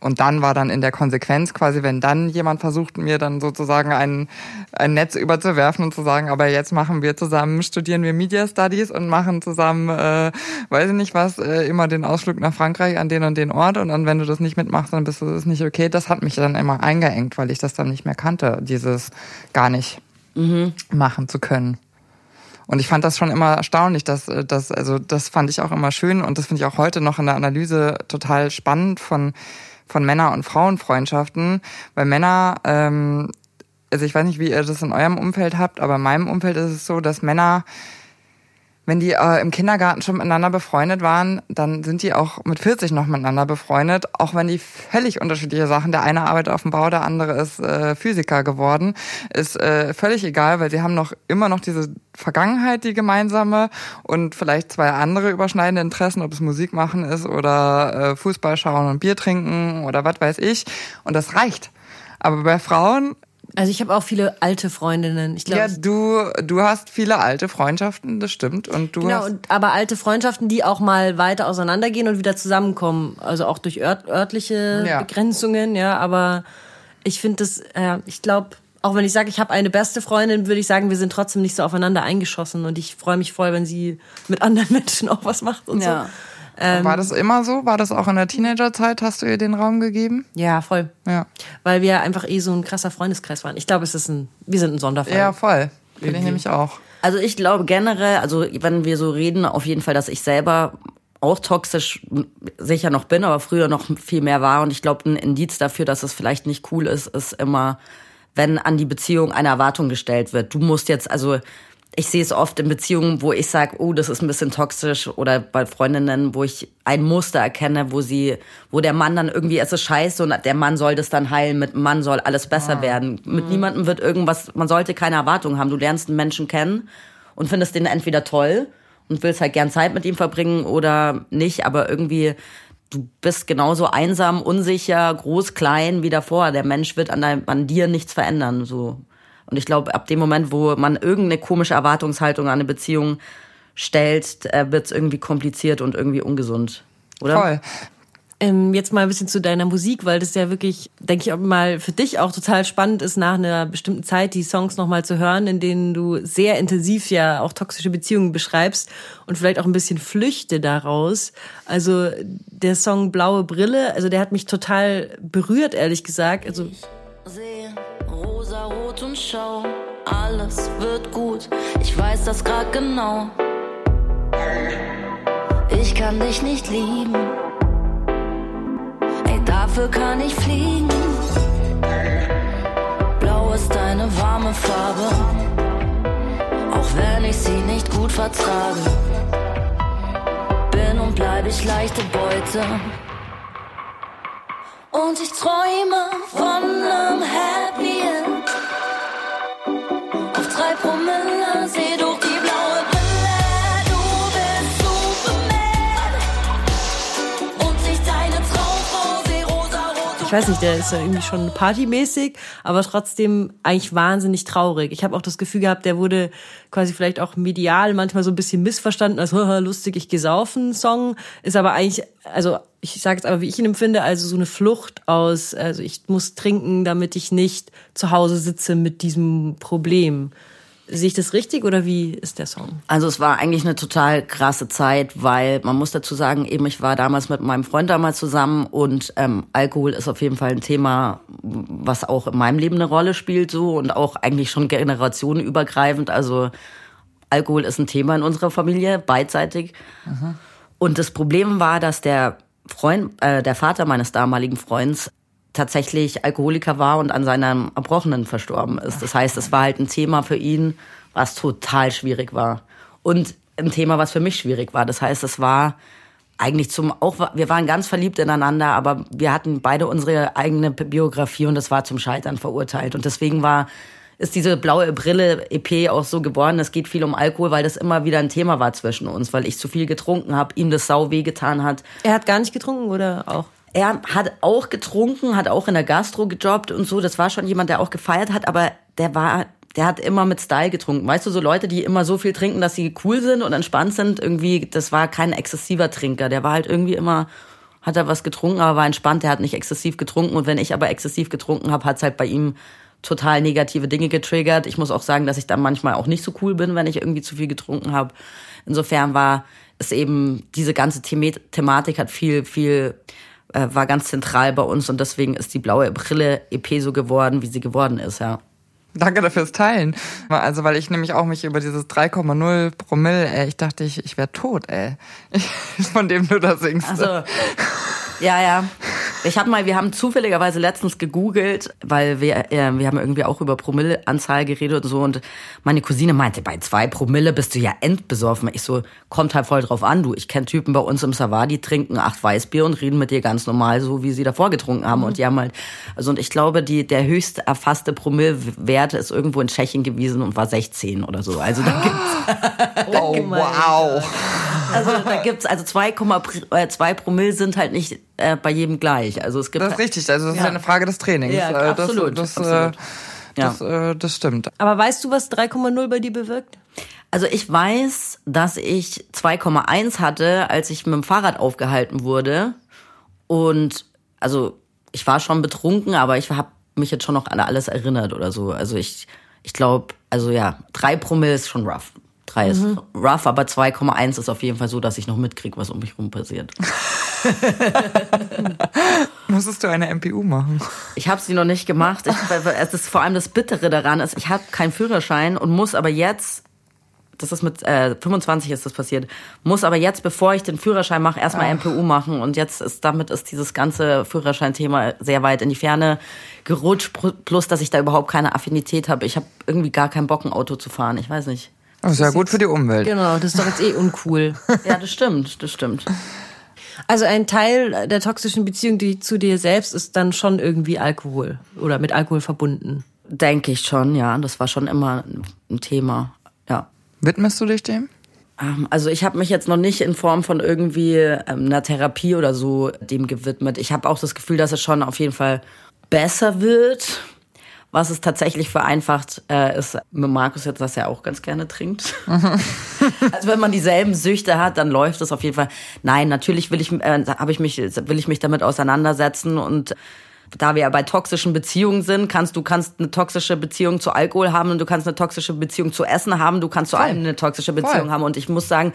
und dann war dann in der Konsequenz quasi, wenn dann jemand versucht, mir dann sozusagen ein, ein Netz überzuwerfen und zu sagen, aber jetzt machen wir zusammen, studieren wir Media Studies und machen zusammen, äh, weiß ich nicht was, äh, immer den Ausflug nach Frankreich an den und den Ort und dann, wenn du das nicht mitmachst, dann bist du das nicht okay. Das hat mich dann immer eingeengt, weil ich das dann nicht mehr kannte, dieses gar nicht mhm. machen zu können. Und ich fand das schon immer erstaunlich, dass äh, dass also das fand ich auch immer schön und das finde ich auch heute noch in der Analyse total spannend von von Männer- und Frauenfreundschaften, weil Männer, ähm, also ich weiß nicht, wie ihr das in eurem Umfeld habt, aber in meinem Umfeld ist es so, dass Männer wenn die äh, im Kindergarten schon miteinander befreundet waren, dann sind die auch mit 40 noch miteinander befreundet, auch wenn die völlig unterschiedliche Sachen, der eine arbeitet auf dem Bau, der andere ist äh, Physiker geworden, ist äh, völlig egal, weil sie haben noch immer noch diese Vergangenheit, die gemeinsame und vielleicht zwei andere überschneidende Interessen, ob es Musik machen ist oder äh, Fußball schauen und Bier trinken oder was weiß ich. Und das reicht. Aber bei Frauen also ich habe auch viele alte Freundinnen. Ich glaub, ja, du, du hast viele alte Freundschaften, das stimmt. Und du genau, hast und, aber alte Freundschaften, die auch mal weiter auseinandergehen und wieder zusammenkommen. Also auch durch ört, örtliche ja. Begrenzungen, ja. Aber ich finde das, äh, ich glaube, auch wenn ich sage, ich habe eine beste Freundin, würde ich sagen, wir sind trotzdem nicht so aufeinander eingeschossen. Und ich freue mich voll, wenn sie mit anderen (laughs) Menschen auch was macht und ja. so. Ähm, war das immer so? War das auch in der Teenagerzeit? Hast du ihr den Raum gegeben? Ja, voll. Ja. Weil wir einfach eh so ein krasser Freundeskreis waren. Ich glaube, es ist ein, wir sind ein Sonderfall. Ja, voll. Finde ich nämlich auch. Also ich glaube generell, also wenn wir so reden, auf jeden Fall, dass ich selber auch toxisch sicher noch bin, aber früher noch viel mehr war. Und ich glaube, ein Indiz dafür, dass es vielleicht nicht cool ist, ist immer, wenn an die Beziehung eine Erwartung gestellt wird. Du musst jetzt, also ich sehe es oft in Beziehungen, wo ich sage, oh, das ist ein bisschen toxisch oder bei Freundinnen, wo ich ein Muster erkenne, wo sie, wo der Mann dann irgendwie, es ist scheiße und der Mann soll das dann heilen, mit dem Mann soll alles besser ah. werden. Mit mhm. niemandem wird irgendwas, man sollte keine Erwartungen haben. Du lernst einen Menschen kennen und findest den entweder toll und willst halt gern Zeit mit ihm verbringen oder nicht, aber irgendwie du bist genauso einsam, unsicher, groß, klein wie davor. Der Mensch wird an, dein, an dir nichts verändern. So. Und ich glaube, ab dem Moment, wo man irgendeine komische Erwartungshaltung an eine Beziehung stellt, äh, wird es irgendwie kompliziert und irgendwie ungesund. Oder? Voll. Ähm, jetzt mal ein bisschen zu deiner Musik, weil das ja wirklich, denke ich, auch mal für dich auch total spannend ist, nach einer bestimmten Zeit die Songs nochmal zu hören, in denen du sehr intensiv ja auch toxische Beziehungen beschreibst und vielleicht auch ein bisschen Flüchte daraus. Also der Song Blaue Brille, also der hat mich total berührt, ehrlich gesagt. Also ich sehe rosarot und schau, alles wird gut. Ich weiß das grad genau. Ich kann dich nicht lieben dafür kann ich fliegen. Blau ist deine warme Farbe, auch wenn ich sie nicht gut vertrage. Bin und bleib ich leichte Beute. Und ich träume von einem Happy End. Ich weiß nicht, der ist ja irgendwie schon partymäßig, aber trotzdem eigentlich wahnsinnig traurig. Ich habe auch das Gefühl gehabt, der wurde quasi vielleicht auch medial manchmal so ein bisschen missverstanden als (laughs) lustig, ich gesaufen Song, ist aber eigentlich, also ich sage jetzt aber, wie ich ihn empfinde, also so eine Flucht aus, also ich muss trinken, damit ich nicht zu Hause sitze mit diesem Problem. Sehe ich das richtig oder wie ist der Song? Also es war eigentlich eine total krasse Zeit, weil man muss dazu sagen, eben ich war damals mit meinem Freund damals zusammen und ähm, Alkohol ist auf jeden Fall ein Thema, was auch in meinem Leben eine Rolle spielt so und auch eigentlich schon generationenübergreifend. Also Alkohol ist ein Thema in unserer Familie, beidseitig. Aha. Und das Problem war, dass der Freund, äh, der Vater meines damaligen Freunds tatsächlich Alkoholiker war und an seinem Erbrochenen verstorben ist. Das heißt, es war halt ein Thema für ihn, was total schwierig war. Und ein Thema, was für mich schwierig war. Das heißt, es war eigentlich zum, auch, wir waren ganz verliebt ineinander, aber wir hatten beide unsere eigene Biografie und das war zum Scheitern verurteilt. Und deswegen war, ist diese blaue Brille EP auch so geworden. Es geht viel um Alkohol, weil das immer wieder ein Thema war zwischen uns, weil ich zu viel getrunken habe, ihm das sau weh getan hat. Er hat gar nicht getrunken oder auch? Er hat auch getrunken, hat auch in der Gastro gejobbt und so. Das war schon jemand, der auch gefeiert hat, aber der war, der hat immer mit Style getrunken. Weißt du, so Leute, die immer so viel trinken, dass sie cool sind und entspannt sind, irgendwie, das war kein exzessiver Trinker. Der war halt irgendwie immer, hat er was getrunken, aber war entspannt. Der hat nicht exzessiv getrunken. Und wenn ich aber exzessiv getrunken habe, hat's halt bei ihm total negative Dinge getriggert. Ich muss auch sagen, dass ich dann manchmal auch nicht so cool bin, wenn ich irgendwie zu viel getrunken habe. Insofern war es eben, diese ganze Thematik hat viel, viel äh, war ganz zentral bei uns und deswegen ist die blaue Brille EP so geworden, wie sie geworden ist, ja. Danke dafür fürs Teilen. Also, weil ich nämlich auch mich über dieses 3,0 Promille, ey, ich dachte, ich, ich wäre tot, ey. (laughs) Von dem du da singst. Also, ja, ja. Ich habe mal, wir haben zufälligerweise letztens gegoogelt, weil wir, äh, wir haben irgendwie auch über Promilleanzahl geredet und so und meine Cousine meinte, bei zwei Promille bist du ja endbesoffen. Ich so, kommt halt voll drauf an, du. Ich kenne Typen bei uns im Savar, die trinken acht Weißbier und reden mit dir ganz normal, so wie sie davor getrunken haben. Mhm. Und die haben halt, also und ich glaube, die, der höchst erfasste Promillewert ist irgendwo in Tschechien gewesen und war 16 oder so. Also da gibt's. (gasps) (laughs) oh, wow. Also da gibt's, also 2,2 Promille sind halt nicht äh, bei jedem gleich. Also es gibt das ist richtig, also das ja. ist eine Frage des Trainings. Ja, äh, absolut. Das, das, absolut. Äh, das, ja. Äh, das stimmt. Aber weißt du, was 3,0 bei dir bewirkt? Also ich weiß, dass ich 2,1 hatte, als ich mit dem Fahrrad aufgehalten wurde. Und also ich war schon betrunken, aber ich habe mich jetzt schon noch an alles erinnert oder so. Also ich, ich glaube, also ja, drei Promille ist schon rough. 3 ist mhm. rough, aber 2,1 ist auf jeden Fall so, dass ich noch mitkriege, was um mich rum passiert. (laughs) Musstest du eine MPU machen? Ich habe sie noch nicht gemacht. Ich, es ist vor allem das Bittere daran, ist, ich habe keinen Führerschein und muss aber jetzt das ist mit äh, 25 ist das passiert. Muss aber jetzt, bevor ich den Führerschein mache, erstmal MPU machen. Und jetzt ist damit ist dieses ganze Führerscheinthema sehr weit in die Ferne gerutscht. Plus, dass ich da überhaupt keine Affinität habe. Ich habe irgendwie gar keinen Bock, ein Auto zu fahren. Ich weiß nicht. Das ist ja gut für die Umwelt. Genau, das ist doch jetzt eh uncool. (laughs) Ja, das stimmt, das stimmt. Also ein Teil der toxischen Beziehung die zu dir selbst ist dann schon irgendwie Alkohol oder mit Alkohol verbunden. Denke ich schon, ja. Das war schon immer ein Thema. Ja. Widmest du dich dem? Ähm, Also ich habe mich jetzt noch nicht in Form von irgendwie ähm, einer Therapie oder so dem gewidmet. Ich habe auch das Gefühl, dass es schon auf jeden Fall besser wird. Was es tatsächlich vereinfacht, äh, ist mit Markus jetzt, dass er auch ganz gerne trinkt. (laughs) also wenn man dieselben Süchte hat, dann läuft es auf jeden Fall. Nein, natürlich will ich, äh, habe ich mich, will ich mich damit auseinandersetzen und da wir ja bei toxischen Beziehungen sind, kannst du kannst eine toxische Beziehung zu Alkohol haben und du kannst eine toxische Beziehung zu Essen haben, du kannst zu allem eine toxische Beziehung Voll. haben und ich muss sagen,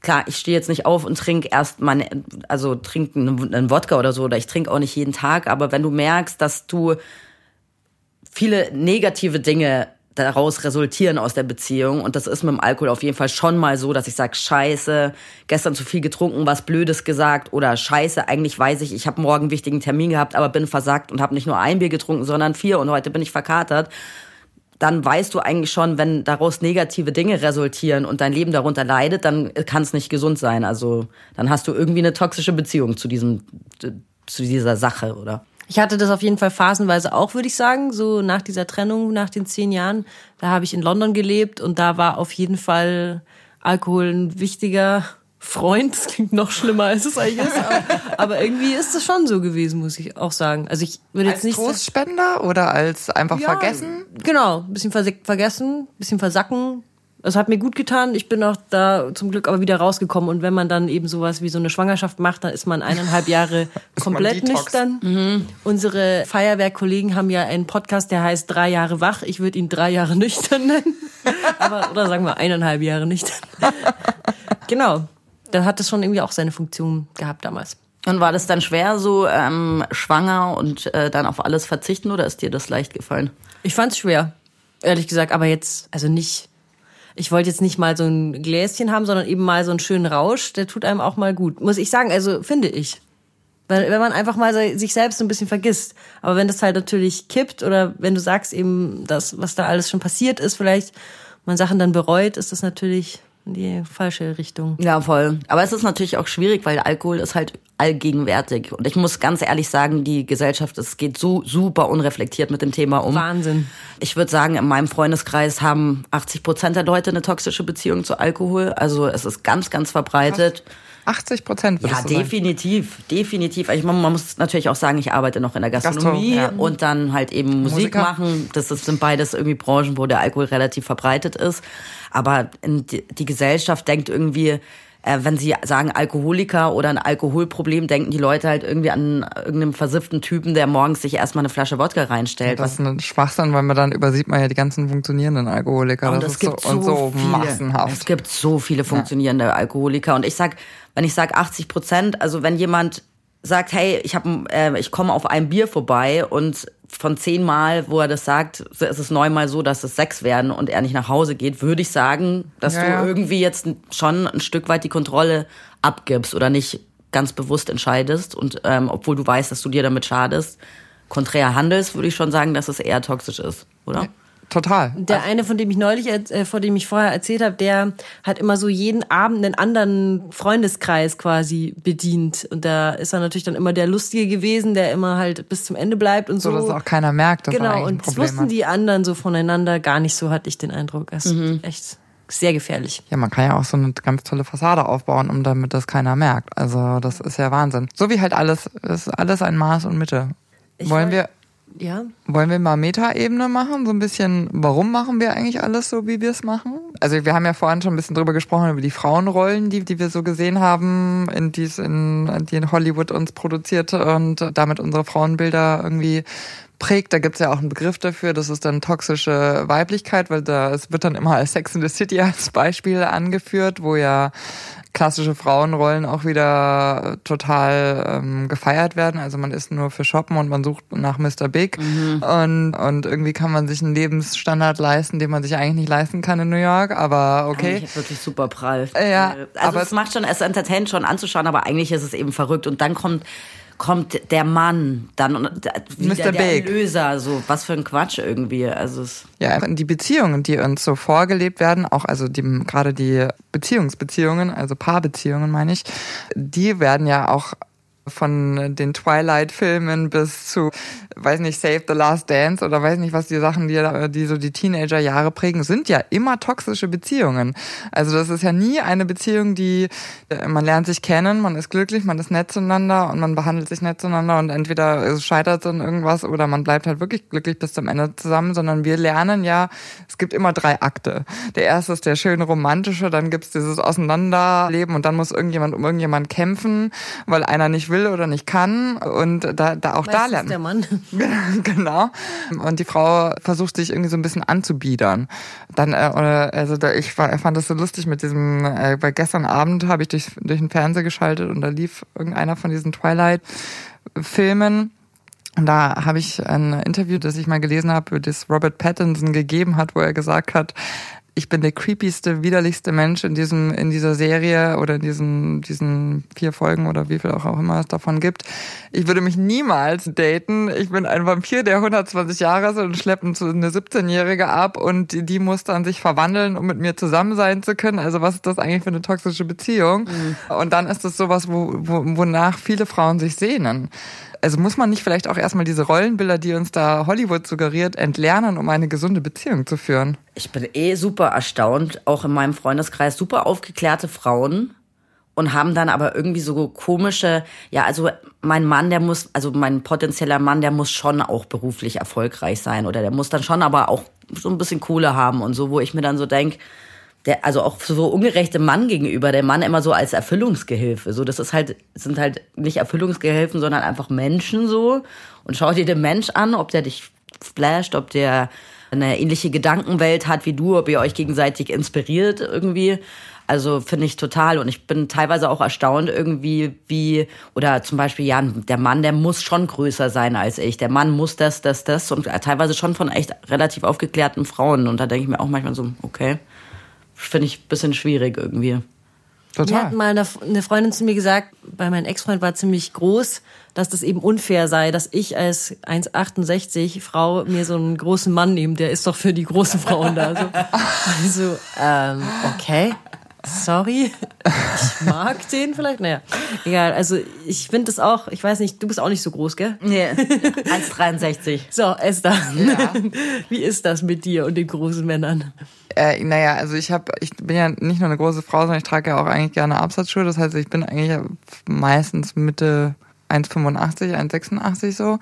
klar, ich stehe jetzt nicht auf und trinke erst meine, also trinke einen, einen Wodka oder so oder ich trinke auch nicht jeden Tag, aber wenn du merkst, dass du viele negative Dinge daraus resultieren aus der Beziehung. Und das ist mit dem Alkohol auf jeden Fall schon mal so, dass ich sage, scheiße, gestern zu viel getrunken, was Blödes gesagt oder scheiße, eigentlich weiß ich, ich habe morgen einen wichtigen Termin gehabt, aber bin versagt und habe nicht nur ein Bier getrunken, sondern vier und heute bin ich verkatert. Dann weißt du eigentlich schon, wenn daraus negative Dinge resultieren und dein Leben darunter leidet, dann kann es nicht gesund sein. Also dann hast du irgendwie eine toxische Beziehung zu diesem, zu dieser Sache, oder? Ich hatte das auf jeden Fall phasenweise auch, würde ich sagen, so nach dieser Trennung, nach den zehn Jahren. Da habe ich in London gelebt und da war auf jeden Fall Alkohol ein wichtiger Freund. Das klingt noch schlimmer, als es eigentlich ist. Aber, aber irgendwie ist es schon so gewesen, muss ich auch sagen. Also ich würde jetzt Als nicht Trostspender oder als einfach Ja, vergessen? Genau, ein bisschen verse- vergessen, ein bisschen versacken. Das hat mir gut getan. Ich bin auch da zum Glück aber wieder rausgekommen. Und wenn man dann eben sowas wie so eine Schwangerschaft macht, dann ist man eineinhalb Jahre (laughs) komplett nüchtern. Unsere Feuerwehrkollegen haben ja einen Podcast, der heißt Drei Jahre wach. Ich würde ihn drei Jahre (laughs) nüchtern nennen. aber, oder sagen wir eineinhalb Jahre nüchtern. (laughs) genau. Da hat es schon irgendwie auch seine Funktion gehabt damals. Und war das dann schwer, so ähm, schwanger und äh, dann auf alles verzichten oder ist dir das leicht gefallen? Ich fand's schwer, ehrlich gesagt, aber jetzt, also nicht. Ich wollte jetzt nicht mal so ein Gläschen haben, sondern eben mal so einen schönen Rausch. Der tut einem auch mal gut, muss ich sagen. Also finde ich, wenn, wenn man einfach mal sich selbst ein bisschen vergisst. Aber wenn das halt natürlich kippt oder wenn du sagst eben, das, was da alles schon passiert ist, vielleicht man Sachen dann bereut, ist das natürlich in die falsche Richtung. Ja, voll. Aber es ist natürlich auch schwierig, weil Alkohol ist halt allgegenwärtig. Und ich muss ganz ehrlich sagen, die Gesellschaft, es geht so super unreflektiert mit dem Thema um. Wahnsinn. Ich würde sagen, in meinem Freundeskreis haben 80 Prozent der Leute eine toxische Beziehung zu Alkohol. Also es ist ganz, ganz verbreitet. 80 Prozent Ja, du sagen. definitiv, definitiv. Ich, man, man muss natürlich auch sagen, ich arbeite noch in der Gastronomie Gastro, ja. und dann halt eben Musik Musiker. machen. Das ist, sind beides irgendwie Branchen, wo der Alkohol relativ verbreitet ist. Aber die, die Gesellschaft denkt irgendwie, äh, wenn sie sagen Alkoholiker oder ein Alkoholproblem, denken die Leute halt irgendwie an irgendeinen versifften Typen, der morgens sich erstmal eine Flasche Wodka reinstellt. Das ist ein Schwachsinn, weil man dann übersieht man ja die ganzen funktionierenden Alkoholiker. Und das es ist so, gibt und so viele, massenhaft. Es gibt so viele funktionierende Alkoholiker. Und ich sag, wenn ich sag 80 Prozent, also wenn jemand sagt, hey, ich habe, äh, ich komme auf ein Bier vorbei und von zehn Mal, wo er das sagt, ist es neunmal so, dass es sechs werden und er nicht nach Hause geht, würde ich sagen, dass Ja, du ja. irgendwie jetzt schon ein Stück weit die Kontrolle abgibst oder nicht ganz bewusst entscheidest und ähm, obwohl du weißt, dass du dir damit schadest, konträr handelst, würde ich schon sagen, dass es eher toxisch ist, oder? Total. Der eine, von dem ich neulich, äh, vor dem ich vorher erzählt habe, der hat immer so jeden Abend einen anderen Freundeskreis quasi bedient. Und da ist er natürlich dann immer der Lustige gewesen, der immer halt bis zum Ende bleibt und so. So, dass auch keiner merkt, dass er genau, und das wussten hat. die anderen so voneinander gar nicht so, hatte ich den Eindruck. Das ist echt sehr gefährlich. Ja, man kann ja auch so eine ganz tolle Fassade aufbauen, um damit das keiner merkt. Also das ist ja Wahnsinn. So wie halt alles, ist alles ein Maß und Mitte. Ich wollen wir, Ja. wollen wir mal Metaebene machen? So ein bisschen, warum machen wir eigentlich alles so, wie wir es machen? Also wir haben ja vorhin schon ein bisschen drüber gesprochen, über die Frauenrollen, die, die wir so gesehen haben, in dies, in, die in Hollywood uns produziert und damit unsere Frauenbilder irgendwie prägt. Da gibt's ja auch einen Begriff dafür, das ist dann toxische Weiblichkeit, weil da es wird dann immer als Sex in the City als Beispiel angeführt, wo ja klassische Frauenrollen auch wieder total ähm, gefeiert werden. Also man ist nur für Shoppen und man sucht nach Mr. Big mhm. und, und irgendwie kann man sich einen Lebensstandard leisten, den man sich eigentlich nicht leisten kann in New York, aber okay. Eigentlich wirklich super prall. Ja, also aber es macht schon, es entertaint schon anzuschauen, aber eigentlich ist es eben verrückt und dann kommt kommt der Mann dann und wieder Mr. der Big. Erlöser, so was für ein Quatsch irgendwie. Also es Ja, die Beziehungen, die uns so vorgelebt werden, auch also die, gerade die Beziehungsbeziehungen, also Paarbeziehungen meine ich, die werden ja auch von den Twilight-Filmen bis zu, weiß nicht, Save the Last Dance oder weiß nicht, was die Sachen, die, die so die Teenager-Jahre prägen, sind ja immer toxische Beziehungen. Also das ist ja nie eine Beziehung, die, man lernt sich kennen, man ist glücklich, man ist nett zueinander und man behandelt sich nett zueinander und entweder es scheitert an irgendwas oder man bleibt halt wirklich glücklich bis zum Ende zusammen, sondern wir lernen ja, es gibt immer drei Akte. Der erste ist der schöne romantische, dann gibt's dieses Auseinanderleben und dann muss irgendjemand um irgendjemand kämpfen, weil einer nicht will oder nicht kann und da, da auch da Meistens lernen. der Mann. (laughs) genau. Und die Frau versucht sich irgendwie so ein bisschen anzubiedern. Dann, äh, oder- also da, ich war, fand das so lustig mit diesem, äh, weil gestern Abend habe ich durch, durch den Fernseher geschaltet und da lief irgendeiner von diesen Twilight-Filmen. Und da habe ich ein Interview, das ich mal gelesen habe, das Robert Pattinson gegeben hat, wo er gesagt hat, ich bin der creepyste, widerlichste Mensch in diesem, in dieser Serie oder in diesen, diesen vier Folgen oder wie viel auch, auch immer es davon gibt. Ich würde mich niemals daten. Ich bin ein Vampir, der 120 Jahre ist und schleppt eine 17-Jährige ab und die, die muss dann sich verwandeln, um mit mir zusammen sein zu können. Also was ist das eigentlich für eine toxische Beziehung? Und dann ist das sowas, wo, wo, wonach viele Frauen sich sehnen also muss man nicht vielleicht auch erstmal diese Rollenbilder, die uns da Hollywood suggeriert, entlernen, um eine gesunde Beziehung zu führen? Ich bin eh super erstaunt, auch in meinem Freundeskreis, super aufgeklärte Frauen und haben dann aber irgendwie so komische, ja, also mein Mann, der muss, also mein potenzieller Mann, der muss schon auch beruflich erfolgreich sein oder der muss dann schon aber auch so ein bisschen Kohle haben und so, wo ich mir dann so denk, der, also auch so ungerechte Mann gegenüber, der Mann immer so als Erfüllungsgehilfe. So, das ist halt, sind halt nicht Erfüllungsgehilfen, sondern einfach Menschen so. Und schau dir den Mensch an, ob der dich flasht, ob der eine ähnliche Gedankenwelt hat wie du, ob ihr euch gegenseitig inspiriert irgendwie. Also finde ich total. Und ich bin teilweise auch erstaunt irgendwie, wie, oder zum Beispiel, ja, der Mann, der muss schon größer sein als ich. Der Mann muss das, das, das. Und teilweise schon von echt relativ aufgeklärten Frauen. Und da denke ich mir auch manchmal so, okay, finde ich ein bisschen schwierig irgendwie. Mir Total. hat mal eine, Freundin zu mir gesagt, weil mein Ex-Freund war ziemlich groß, dass das eben unfair sei, dass ich als 1,68 Frau mir so einen großen Mann nehme, der ist doch für die großen Frauen da. So. (laughs) Also, ähm, okay, sorry, ich mag den vielleicht, naja, egal. Also ich finde das auch, ich weiß nicht, du bist auch nicht so groß, gell? Nee, (laughs) 1,63. So, Esther, (laughs) wie ist das mit dir und den großen Männern? Äh, naja, also ich habe, ich bin ja nicht nur eine große Frau, sondern ich trage ja auch eigentlich gerne Absatzschuhe. Das heißt, ich bin eigentlich meistens Mitte 1,85, 1,86 so.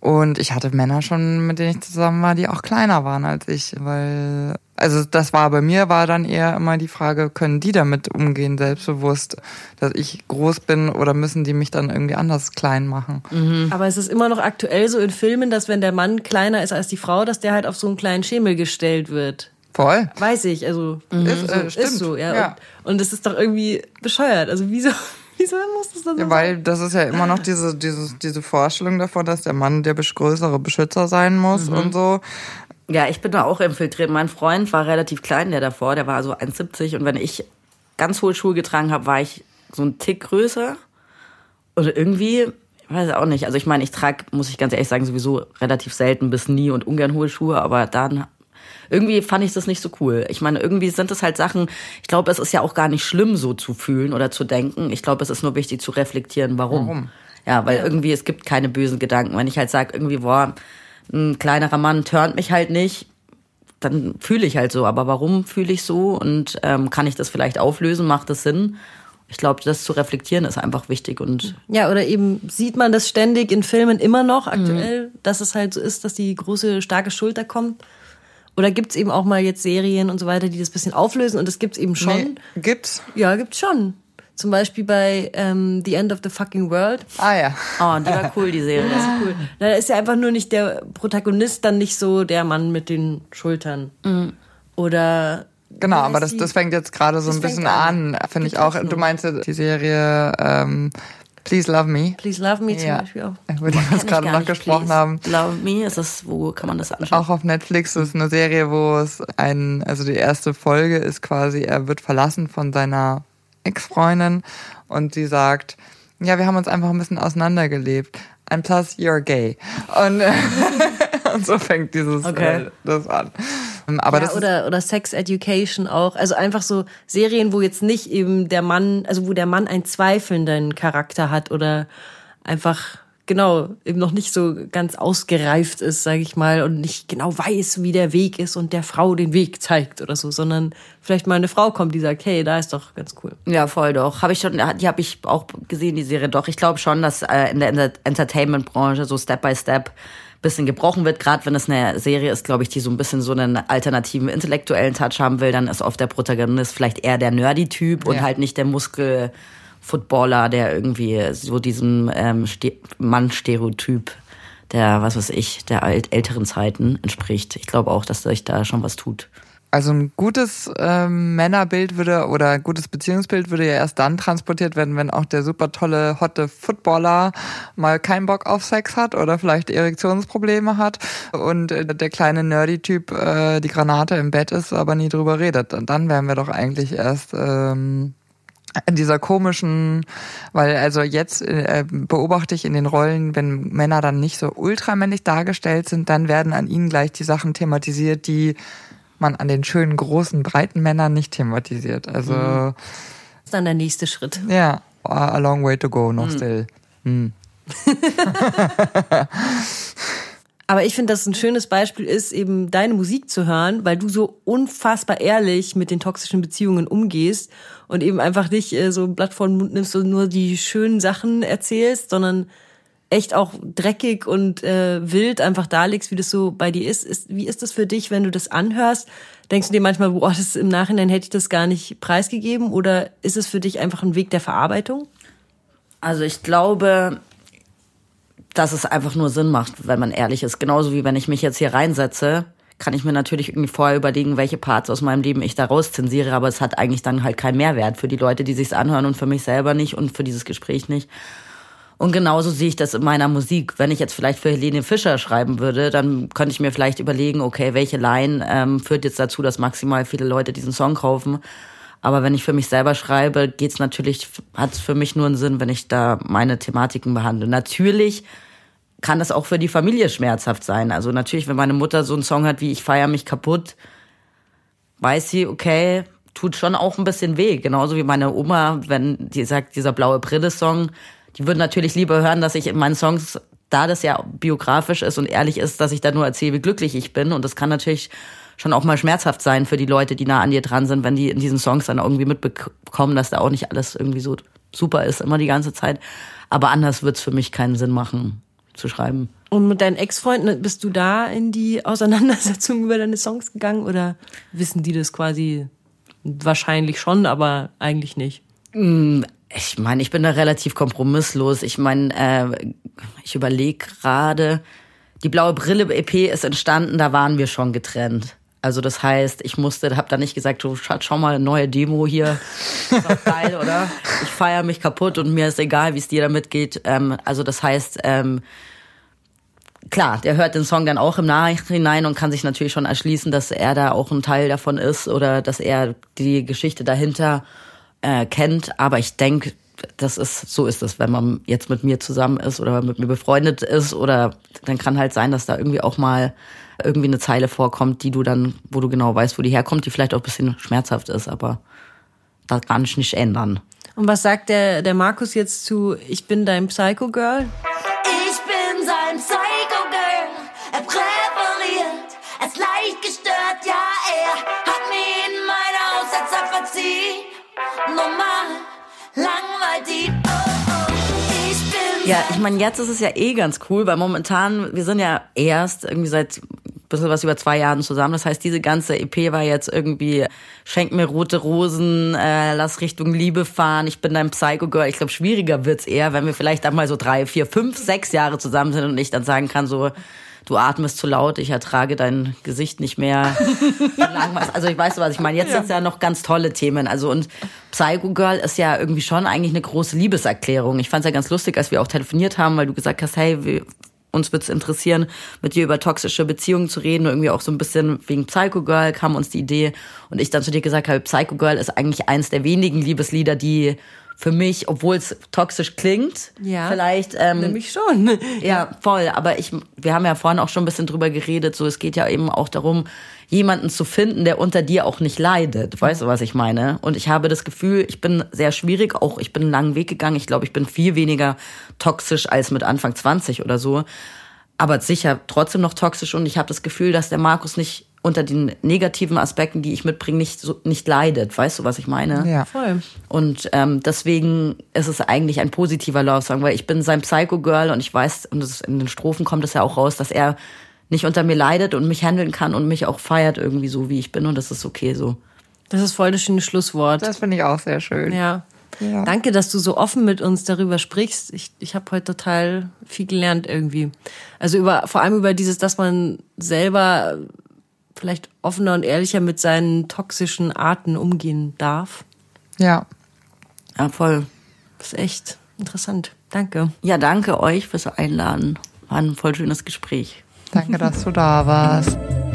Und ich hatte Männer schon, mit denen ich zusammen war, die auch kleiner waren als ich, weil also das war bei mir war dann eher immer die Frage, können die damit umgehen, selbstbewusst, dass ich groß bin oder müssen die mich dann irgendwie anders klein machen? Aber es ist immer noch aktuell so in Filmen, dass wenn der Mann kleiner ist als die Frau, dass der halt auf so einen kleinen Schemel gestellt wird. Voll. Weiß ich, also Ist, so, äh, stimmt. ist so, ja. Ja. Und, das ist doch irgendwie bescheuert. Also wieso, (laughs) wieso muss das dann so Ja, weil das ist ja immer noch (laughs) diese, diese, diese Vorstellung davon, dass der Mann der größere Beschützer sein muss und so. Ja, ich bin da auch infiltriert. Mein Freund war relativ klein, der davor, der war so 1,70 und wenn ich ganz hohe Schuhe getragen habe, war ich so ein Tick größer. Und irgendwie, ich weiß auch nicht. Also ich meine, ich trage, muss ich ganz ehrlich sagen, sowieso relativ selten bis nie und ungern hohe Schuhe, aber dann irgendwie fand ich das nicht so cool. Ich meine, irgendwie sind es halt Sachen, ich glaube, es ist ja auch gar nicht schlimm, so zu fühlen oder zu denken. Ich glaube, es ist nur wichtig zu reflektieren, warum. Warum? Ja, weil irgendwie, es gibt keine bösen Gedanken. Wenn ich halt sage, irgendwie, boah, ein kleinerer Mann turnt mich halt nicht, dann fühle ich halt so. Aber warum fühle ich so und ähm, kann ich das vielleicht auflösen? Macht das Sinn? Ich glaube, das zu reflektieren ist einfach wichtig und Ja, oder eben sieht man das ständig in Filmen immer noch Mhm. aktuell, dass es halt so ist, dass die große, starke Schulter kommt. Oder gibt's eben auch mal jetzt Serien und so weiter, die das bisschen auflösen und das gibt's eben schon. Nee, gibt's? Ja, gibt's schon. Zum Beispiel bei ähm, The End of the Fucking World. Ah ja. oh, die war cool, die Serie. Das ist cool. Na, da ist ja einfach nur nicht der Protagonist dann nicht so der Mann mit den Schultern. Oder Genau, aber das, das fängt jetzt gerade so ein bisschen an. an, finde ich auch. Du meinst ja die Serie ähm, Please Love Me, Please Love Me zum Ja. Beispiel auch. (laughs) über die wir jetzt gerade noch gesprochen haben. Love Me, ist das, wo kann man das anschauen? Auch auf Netflix ist eine Serie, wo es ein, also die erste Folge ist quasi, er wird verlassen von seiner Ex-Freundin und sie sagt, ja, wir haben uns einfach ein bisschen auseinandergelebt. And plus, you're gay. Und, (laughs) und so fängt dieses Okay. äh, das an. Aber ja, das oder, oder Sex Education auch. Also einfach so Serien, wo jetzt nicht eben der Mann, also wo der Mann einen zweifelnden Charakter hat oder einfach, genau, eben noch nicht so ganz ausgereift ist, sage ich mal, und nicht genau weiß, wie der Weg ist und der Frau den Weg zeigt oder so, sondern vielleicht mal eine Frau kommt, die sagt, hey, da ist doch ganz cool. Ja, voll doch. Habe ich schon, die habe ich auch gesehen, die Serie doch. Ich glaube schon, dass äh, in der Enter- Entertainment-Branche so Step by Step bisschen gebrochen wird. Gerade wenn es eine Serie ist, glaube ich, die so ein bisschen so einen alternativen intellektuellen Touch haben will, dann ist oft der Protagonist vielleicht eher der Nerdy-Typ und Ja. halt nicht der Muskel-Footballer, der irgendwie so diesem ähm, Ste Mann-Stereotyp der, was weiß ich, der alt älteren Zeiten entspricht. Ich glaube auch, dass sich da schon was tut. Also ein gutes ähm, Männerbild würde oder ein gutes Beziehungsbild würde ja erst dann transportiert werden, wenn auch der super tolle, hotte Footballer mal keinen Bock auf Sex hat oder vielleicht Erektionsprobleme hat und äh, der kleine Nerdy-Typ äh, die Granate im Bett ist, aber nie drüber redet. Und dann wären wir doch eigentlich erst ähm, in dieser komischen, weil also jetzt äh, beobachte ich in den Rollen, wenn Männer dann nicht so ultramännlich dargestellt sind, dann werden an ihnen gleich die Sachen thematisiert, die man an den schönen, großen, breiten Männern nicht thematisiert. Also Das ist dann der nächste Schritt. ja, a long way to go noch still. (laughs) (laughs) Aber ich finde, dass ein schönes Beispiel ist, eben deine Musik zu hören, weil du so unfassbar ehrlich mit den toxischen Beziehungen umgehst und eben einfach nicht äh, so ein Blatt vor den Mund nimmst und nur die schönen Sachen erzählst, sondern echt auch dreckig und äh, wild einfach darlegst, wie das so bei dir ist. ist. Wie ist das für dich, wenn du das anhörst? Denkst du dir manchmal, boah, das im Nachhinein hätte ich das gar nicht preisgegeben? Oder ist es für dich einfach ein Weg der Verarbeitung? Also ich glaube, dass es einfach nur Sinn macht, wenn man ehrlich ist. Genauso wie wenn ich mich jetzt hier reinsetze, kann ich mir natürlich irgendwie vorher überlegen, welche Parts aus meinem Leben ich da rauszensiere, aber es hat eigentlich dann halt keinen Mehrwert für die Leute, die sich's anhören und für mich selber nicht und für dieses Gespräch nicht. Und genauso sehe ich das in meiner Musik. Wenn ich jetzt vielleicht für Helene Fischer schreiben würde, dann könnte ich mir vielleicht überlegen, okay, welche Line ähm, führt jetzt dazu, dass maximal viele Leute diesen Song kaufen. Aber wenn ich für mich selber schreibe, geht's natürlich, hat es für mich nur einen Sinn, wenn ich da meine Thematiken behandle. Natürlich kann das auch für die Familie schmerzhaft sein. Also natürlich, wenn meine Mutter so einen Song hat wie Ich feier mich kaputt, weiß sie, okay, tut schon auch ein bisschen weh. Genauso wie meine Oma, wenn die sagt, dieser blaue Brille-Song, die würden natürlich lieber hören, dass ich in meinen Songs, da das ja biografisch ist und ehrlich ist, dass ich da nur erzähle, wie glücklich ich bin. Und das kann natürlich schon auch mal schmerzhaft sein für die Leute, die nah an dir dran sind, wenn die in diesen Songs dann irgendwie mitbekommen, dass da auch nicht alles irgendwie so super ist, immer die ganze Zeit. Aber anders wird's für mich keinen Sinn machen, zu schreiben. Und mit deinen Ex-Freunden, bist du da in die Auseinandersetzung (laughs) über deine Songs gegangen oder wissen die das quasi wahrscheinlich schon, aber eigentlich nicht? Ich meine, ich bin da relativ kompromisslos. Ich meine, äh, ich überlege gerade, die blaue Brille EP ist entstanden, da waren wir schon getrennt. Also das heißt, ich musste, hab da nicht gesagt, du Schatz, schau mal, neue Demo hier, ist doch geil, (laughs) oder? Ich feier mich kaputt und mir ist egal, wie es dir damit geht. Ähm, also das heißt, ähm, klar, der hört den Song dann auch im Nachhinein und kann sich natürlich schon erschließen, dass er da auch ein Teil davon ist oder dass er die Geschichte dahinter äh, kennt. Aber ich denke, das ist, so ist es, wenn man jetzt mit mir zusammen ist oder mit mir befreundet ist oder dann kann halt sein, dass da irgendwie auch mal irgendwie eine Zeile vorkommt, die du dann, wo du genau weißt, wo die herkommt, die vielleicht auch ein bisschen schmerzhaft ist, aber das kann ich nicht ändern. Und was sagt der, der Markus jetzt zu Ich bin dein Psycho-Girl? Ich bin Ja, ich meine, jetzt ist es ja eh ganz cool, weil momentan, wir sind ja erst irgendwie seit ein bisschen was über zwei Jahren zusammen. Das heißt, diese ganze EP war jetzt irgendwie Schenk mir rote Rosen, äh, lass Richtung Liebe fahren, ich bin dein Psycho-Girl. Ich glaube, schwieriger wird's eher, wenn wir vielleicht dann mal so drei, vier, fünf, sechs Jahre zusammen sind und ich dann sagen kann so, du atmest zu laut, ich ertrage dein Gesicht nicht mehr. (laughs) also ich weiß, was ich meine. Jetzt ja. sind ja noch ganz tolle Themen. Also und Psycho Girl ist ja irgendwie schon eigentlich eine große Liebeserklärung. Ich fand es ja ganz lustig, als wir auch telefoniert haben, weil du gesagt hast, hey, wir, uns würde es interessieren, mit dir über toxische Beziehungen zu reden. Und irgendwie auch so ein bisschen wegen Psycho Girl kam uns die Idee. Und ich dann zu dir gesagt habe, Psycho Girl ist eigentlich eins der wenigen Liebeslieder, die für mich, obwohl es toxisch klingt, ja, vielleicht. Ähm, nämlich schon. (laughs) Ja, voll. Aber ich, wir haben ja vorhin auch schon ein bisschen drüber geredet. So, es geht ja eben auch darum, jemanden zu finden, der unter dir auch nicht leidet. Weißt du, was ich meine? Und ich habe das Gefühl, ich bin sehr schwierig. Auch ich bin einen langen Weg gegangen. Ich glaube, ich bin viel weniger toxisch als mit Anfang 20 oder so. Aber sicher trotzdem noch toxisch. Und ich habe das Gefühl, dass der Markus nicht unter den negativen Aspekten, die ich mitbringe, nicht, so, nicht leidet. Weißt du, was ich meine? Ja, voll. Und ähm, deswegen ist es eigentlich ein positiver Love Song, weil ich bin sein Psycho-Girl und ich weiß, und in den Strophen kommt es ja auch raus, dass er nicht unter mir leidet und mich handeln kann und mich auch feiert irgendwie so, wie ich bin und das ist okay so. Das ist voll das schöne Schlusswort. Das finde ich auch sehr schön. Ja. ja. Danke, dass du so offen mit uns darüber sprichst. Ich, ich habe heute total viel gelernt irgendwie. Also über vor allem über dieses, dass man selber vielleicht offener und ehrlicher mit seinen toxischen Arten umgehen darf. Ja. Ja, voll. Das ist echt interessant. Danke. Ja, danke euch fürs Einladen. War ein voll schönes Gespräch. Danke, dass du da warst. (laughs)